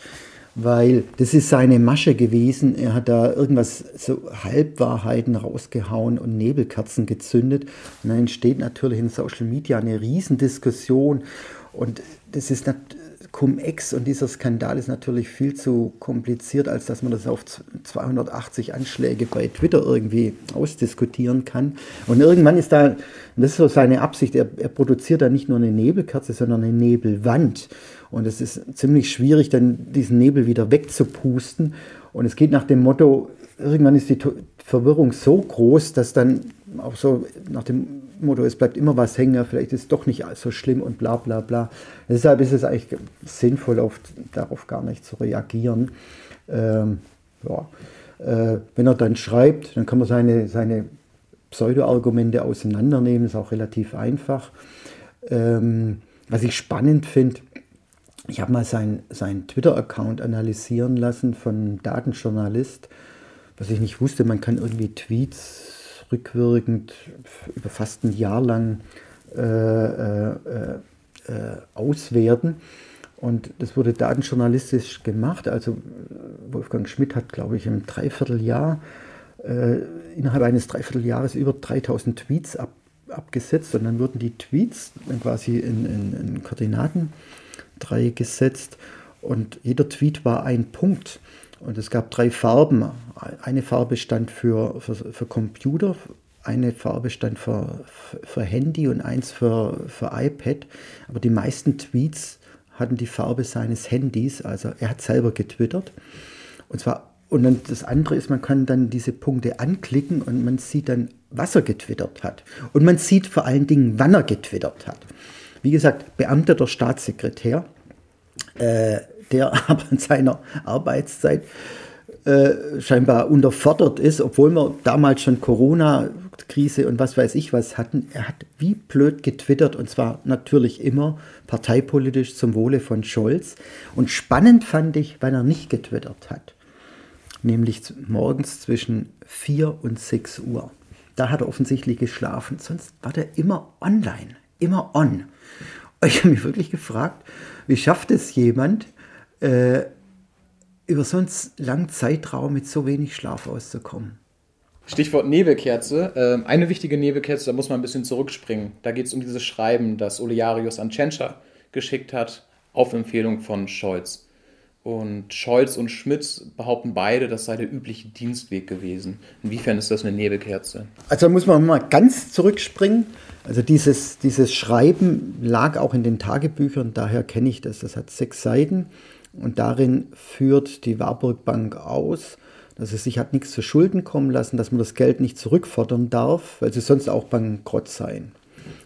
S1: weil das ist seine Masche gewesen. Er hat da irgendwas, so Halbwahrheiten rausgehauen und Nebelkerzen gezündet. Und dann entsteht natürlich in Social Media eine Riesendiskussion. Und das ist natürlich Cum-Ex und dieser Skandal ist natürlich viel zu kompliziert, als dass man das auf 280 Anschläge bei Twitter irgendwie ausdiskutieren kann. Und irgendwann ist da, das ist so seine Absicht, er, er produziert da nicht nur eine Nebelkerze, sondern eine Nebelwand. Und es ist ziemlich schwierig, dann diesen Nebel wieder wegzupusten. Und es geht nach dem Motto, irgendwann ist die Verwirrung so groß, dass dann auch so nach dem Motto, es bleibt immer was hängen, vielleicht ist es doch nicht so schlimm und bla bla bla. Deshalb ist es eigentlich sinnvoll, auf, darauf gar nicht zu reagieren. Ähm, ja. Äh, wenn er dann schreibt, dann kann man seine, seine Pseudo-Argumente auseinandernehmen, ist auch relativ einfach. Ähm, was ich spannend finde, ich habe mal seinen sein Twitter-Account analysieren lassen von einem Datenjournalist, was ich nicht wusste, man kann irgendwie Tweets rückwirkend über fast ein Jahr lang äh, äh, äh, auswerten. Und das wurde datenjournalistisch gemacht. Also Wolfgang Schmidt hat, glaube ich, im Dreivierteljahr, äh, innerhalb eines Dreivierteljahres über 3000 Tweets ab, abgesetzt. Und dann wurden die Tweets dann quasi in, in, in Koordinaten drei gesetzt. Und jeder Tweet war ein Punkt. Und es gab drei Farben. Eine Farbe stand für, für, für Computer, eine Farbe stand für, für Handy und eins für, für iPad. Aber die meisten Tweets hatten die Farbe seines Handys. Also er hat selber getwittert. Und zwar und dann das andere ist, man kann dann diese Punkte anklicken und man sieht dann, was er getwittert hat. Und man sieht vor allen Dingen, wann er getwittert hat. Wie gesagt, beamteter Staatssekretär. Äh, der aber in seiner Arbeitszeit äh, scheinbar unterfordert ist, obwohl wir damals schon Corona-Krise und was weiß ich was hatten. Er hat wie blöd getwittert und zwar natürlich immer parteipolitisch zum Wohle von Scholz. Und spannend fand ich, weil er nicht getwittert hat, nämlich morgens zwischen 4 und 6 Uhr. Da hat er offensichtlich geschlafen, sonst war der immer online, immer on. Ich habe mich wirklich gefragt, wie schafft es jemand, äh, über so einen langen Zeitraum mit so wenig Schlaf auszukommen.
S2: Stichwort Nebelkerze. Ähm, eine wichtige Nebelkerze, da muss man ein bisschen zurückspringen. Da geht es um dieses Schreiben, das Olearius an Tschentscher geschickt hat, auf Empfehlung von Scholz. Und Scholz und Schmidt behaupten beide, das sei der übliche Dienstweg gewesen. Inwiefern ist das eine Nebelkerze?
S1: Also da muss man mal ganz zurückspringen. Also dieses, dieses Schreiben lag auch in den Tagebüchern, daher kenne ich das. Das hat sechs Seiten. Und darin führt die Warburg Bank aus, dass es sich hat nichts zu Schulden kommen lassen, dass man das Geld nicht zurückfordern darf, weil sie sonst auch bankrott seien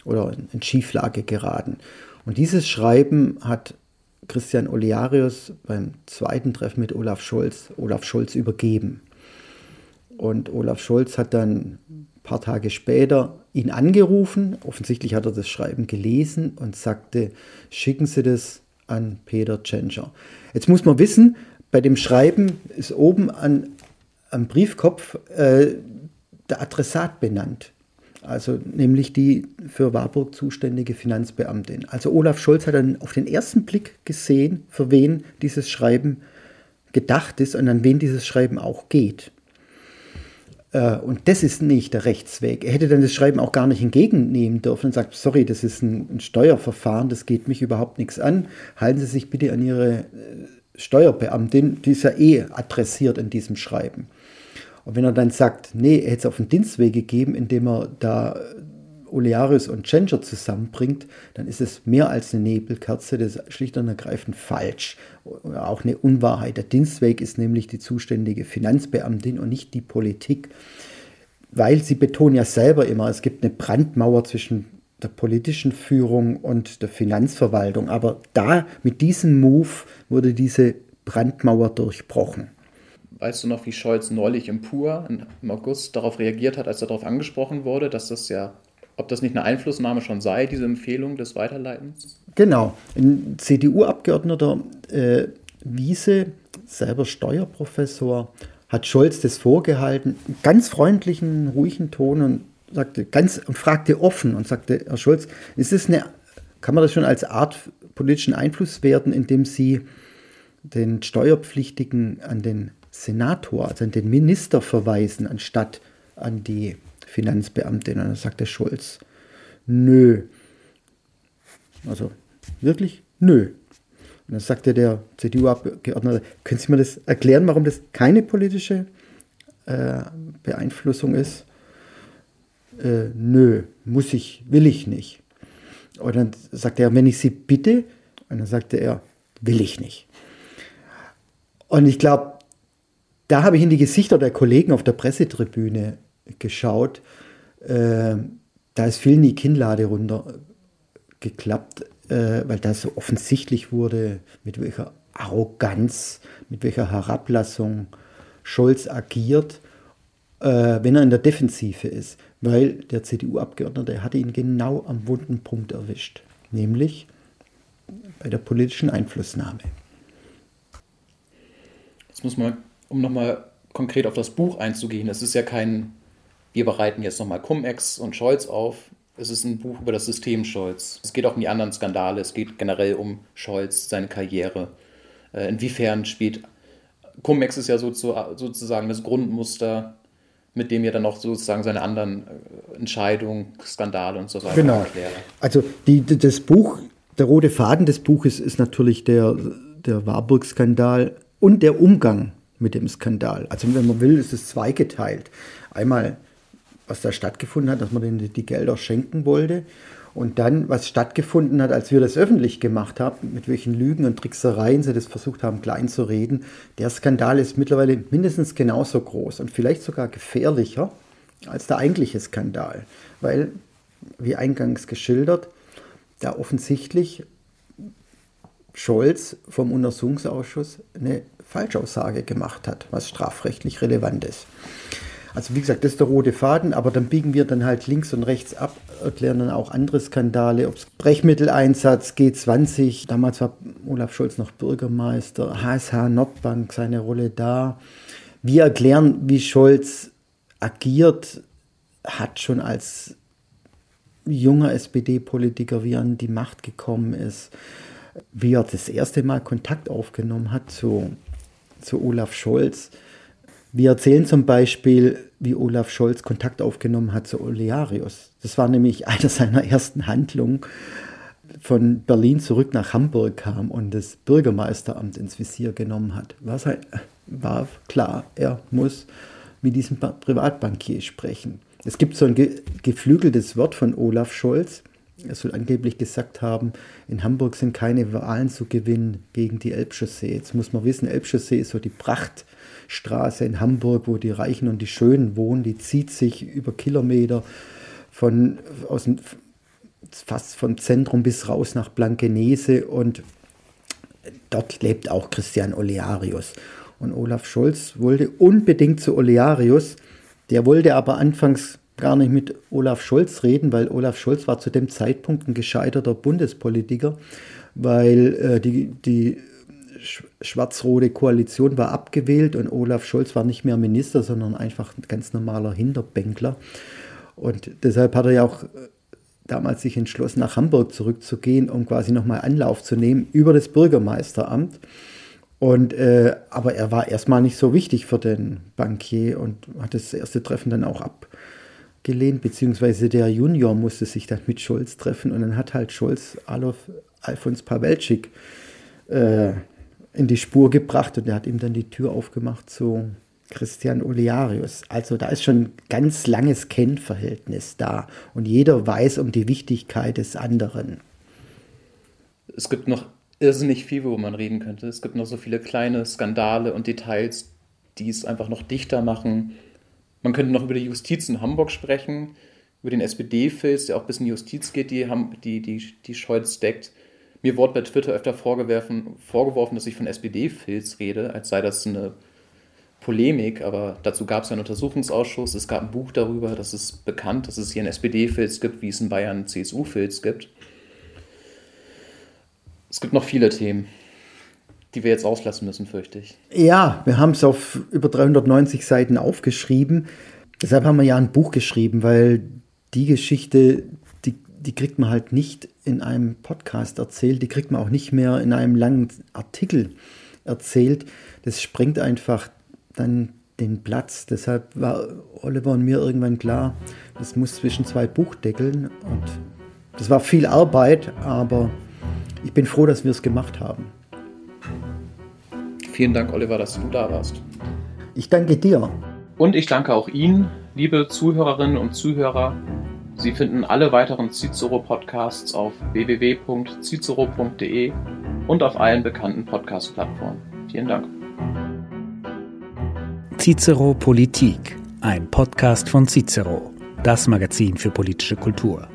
S1: oder in Schieflage geraten. Und dieses Schreiben hat Christian Olearius beim zweiten Treffen mit Olaf Scholz, Olaf Scholz übergeben. Und Olaf Scholz hat dann ein paar Tage später ihn angerufen, offensichtlich hat er das Schreiben gelesen und sagte, schicken Sie das an Peter Tschentscher. Jetzt muss man wissen, bei dem Schreiben ist oben an, am Briefkopf äh, der Adressat benannt. Also nämlich die für Warburg zuständige Finanzbeamtin. Also Olaf Scholz hat dann auf den ersten Blick gesehen, für wen dieses Schreiben gedacht ist und an wen dieses Schreiben auch geht. Äh, und das ist nicht der Rechtsweg. Er hätte dann das Schreiben auch gar nicht entgegennehmen dürfen und sagt, sorry, das ist ein, Steuerverfahren, das geht mich überhaupt nichts an. Halten Sie sich bitte an Ihre äh, Steuerbeamtin, die ist ja eh adressiert in diesem Schreiben. Und wenn er dann sagt, nee, er hätte es auf den Dienstweg gegeben, indem er da Olearius und Tschentscher zusammenbringt, dann ist es mehr als eine Nebelkerze, das ist schlicht und ergreifend falsch. Auch eine Unwahrheit. Der Dienstweg ist nämlich die zuständige Finanzbeamtin und nicht die Politik. Weil sie betonen ja selber immer, es gibt eine Brandmauer zwischen der politischen Führung und der Finanzverwaltung. Aber da, mit diesem Move, wurde diese Brandmauer durchbrochen.
S2: Weißt du noch, wie Scholz neulich im Pur im August darauf reagiert hat, als er darauf angesprochen wurde, dass das ja ob das nicht eine Einflussnahme schon sei, diese Empfehlung des Weiterleitens?
S1: Genau. Ein CDU-Abgeordneter äh, Wiese, selber Steuerprofessor, hat Scholz das vorgehalten, ganz freundlichen, ruhigen Ton und sagte ganz und fragte offen und sagte, Herr Scholz, ist es eine, kann man das schon als Art politischen Einfluss werden, indem Sie den Steuerpflichtigen an den Senator, also an den Minister verweisen, anstatt an die Finanzbeamtin. Und dann sagte Scholz, nö. Also wirklich nö. Und dann sagte der CDU-Abgeordnete, können Sie mir das erklären, warum das keine politische äh, Beeinflussung ist? Äh, nö, muss ich, will ich nicht. Und dann sagte er, wenn ich Sie bitte, und dann sagte er, will ich nicht. Und ich glaube, da habe ich in die Gesichter der Kollegen auf der Pressetribüne geschaut. Äh, da ist viel in die Kinnlade runtergeklappt, äh, weil das so offensichtlich wurde, mit welcher Arroganz, mit welcher Herablassung Scholz agiert, äh, wenn er in der Defensive ist. Weil der CDU-Abgeordnete hatte ihn genau am wunden Punkt erwischt, nämlich bei der politischen Einflussnahme.
S2: Jetzt muss man, um nochmal konkret auf das Buch einzugehen, das ist ja kein wir bereiten jetzt nochmal Cum-Ex und Scholz auf. Es ist ein Buch über das System Scholz. Es geht auch um die anderen Skandale. Es geht generell um Scholz, seine Karriere. Äh, inwiefern spielt Cum-Ex ist ja sozusagen das Grundmuster, mit dem ihr dann auch sozusagen seine anderen äh, Entscheidungen, Skandale und so weiter
S1: genau. erklärt. Also die, das Buch, der rote Faden des Buches ist natürlich der, der Warburg-Skandal und der Umgang mit dem Skandal. Also wenn man will, ist es zweigeteilt. Einmal was da stattgefunden hat, dass man denen die Gelder schenken wollte. Und dann, was stattgefunden hat, als wir das öffentlich gemacht haben, mit welchen Lügen und Tricksereien sie das versucht haben, klein zu reden, der Skandal ist mittlerweile mindestens genauso groß und vielleicht sogar gefährlicher als der eigentliche Skandal. Weil, wie eingangs geschildert, da offensichtlich Scholz vom Untersuchungsausschuss eine Falschaussage gemacht hat, was strafrechtlich relevant ist. Also wie gesagt, das ist der rote Faden, aber dann biegen wir dann halt links und rechts ab, erklären dann auch andere Skandale, ob es Brechmitteleinsatz, G20, damals war Olaf Scholz noch Bürgermeister, HSH Nordbank, seine Rolle da. Wir erklären, wie Scholz agiert hat, schon als junger SPD-Politiker, wie er an die Macht gekommen ist, wie er das erste Mal Kontakt aufgenommen hat zu, zu Olaf Scholz wir erzählen zum Beispiel, wie Olaf Scholz Kontakt aufgenommen hat zu Olearius. Das war nämlich eine seiner ersten Handlungen, von Berlin zurück nach Hamburg kam und das Bürgermeisteramt ins Visier genommen hat. War, war klar, er muss mit diesem Privatbankier sprechen. Es gibt so ein geflügeltes Wort von Olaf Scholz. Er soll angeblich gesagt haben, in Hamburg sind keine Wahlen zu gewinnen gegen die Elbchaussee. Jetzt muss man wissen, Elbchaussee ist so die Pracht Straße in Hamburg, wo die Reichen und die Schönen wohnen, die zieht sich über Kilometer von, aus fast vom Zentrum bis raus nach Blankenese und dort lebt auch Christian Olearius. Und Olaf Scholz wollte unbedingt zu Olearius, der wollte aber anfangs gar nicht mit Olaf Scholz reden, weil Olaf Scholz war zu dem Zeitpunkt ein gescheiterter Bundespolitiker, weil äh, die, die schwarz-rote Koalition war abgewählt und Olaf Scholz war nicht mehr Minister, sondern einfach ein ganz normaler Hinterbänkler. Und deshalb hat er ja auch äh, damals sich entschlossen, nach Hamburg zurückzugehen, um quasi nochmal Anlauf zu nehmen über das Bürgermeisteramt. Und, äh, aber er war erstmal nicht so wichtig für den Bankier und hat das erste Treffen dann auch abgelehnt, beziehungsweise der Junior musste sich dann mit Scholz treffen und dann hat halt Scholz Alof, Alfons Pawelczyk äh, in die Spur gebracht und er hat ihm dann die Tür aufgemacht zu Christian Olearius. Also da ist schon ein ganz langes Kennverhältnis da und jeder weiß um die Wichtigkeit des anderen.
S2: Es gibt noch irrsinnig viel, worüber man reden könnte. Es gibt noch so viele kleine Skandale und Details, die es einfach noch dichter machen. Man könnte noch über die Justiz in Hamburg sprechen, über den SPD-Filz, der auch bis in die Justiz geht, die, die, die, die Scholz deckt. Mir wurde bei Twitter öfter vorgeworfen, vorgeworfen, dass ich von SPD-Filz rede, als sei das eine Polemik, aber dazu gab es einen Untersuchungsausschuss, es gab ein Buch darüber, dass es bekannt, dass es hier einen SPD-Filz gibt, wie es in Bayern einen CSU-Filz gibt. Es gibt noch viele Themen, die wir jetzt auslassen müssen, fürchte ich.
S1: Ja, wir haben es auf über 390 Seiten aufgeschrieben. Deshalb haben wir ja ein Buch geschrieben, weil die Geschichte, die kriegt man halt nicht in einem Podcast erzählt, die kriegt man auch nicht mehr in einem langen Artikel erzählt. Das sprengt einfach dann den Platz. Deshalb war Oliver und mir irgendwann klar, das muss zwischen zwei Buchdeckeln und das war viel Arbeit, aber ich bin froh, dass wir es gemacht haben.
S2: Vielen Dank, Oliver, dass du da warst.
S1: Ich danke dir.
S2: Und ich danke auch Ihnen, liebe Zuhörerinnen und Zuhörer. Sie finden alle weiteren Cicero-Podcasts auf www.cicero.de und auf allen bekannten Podcast-Plattformen. Vielen Dank.
S3: Cicero Politik, ein Podcast von Cicero, das Magazin für politische Kultur.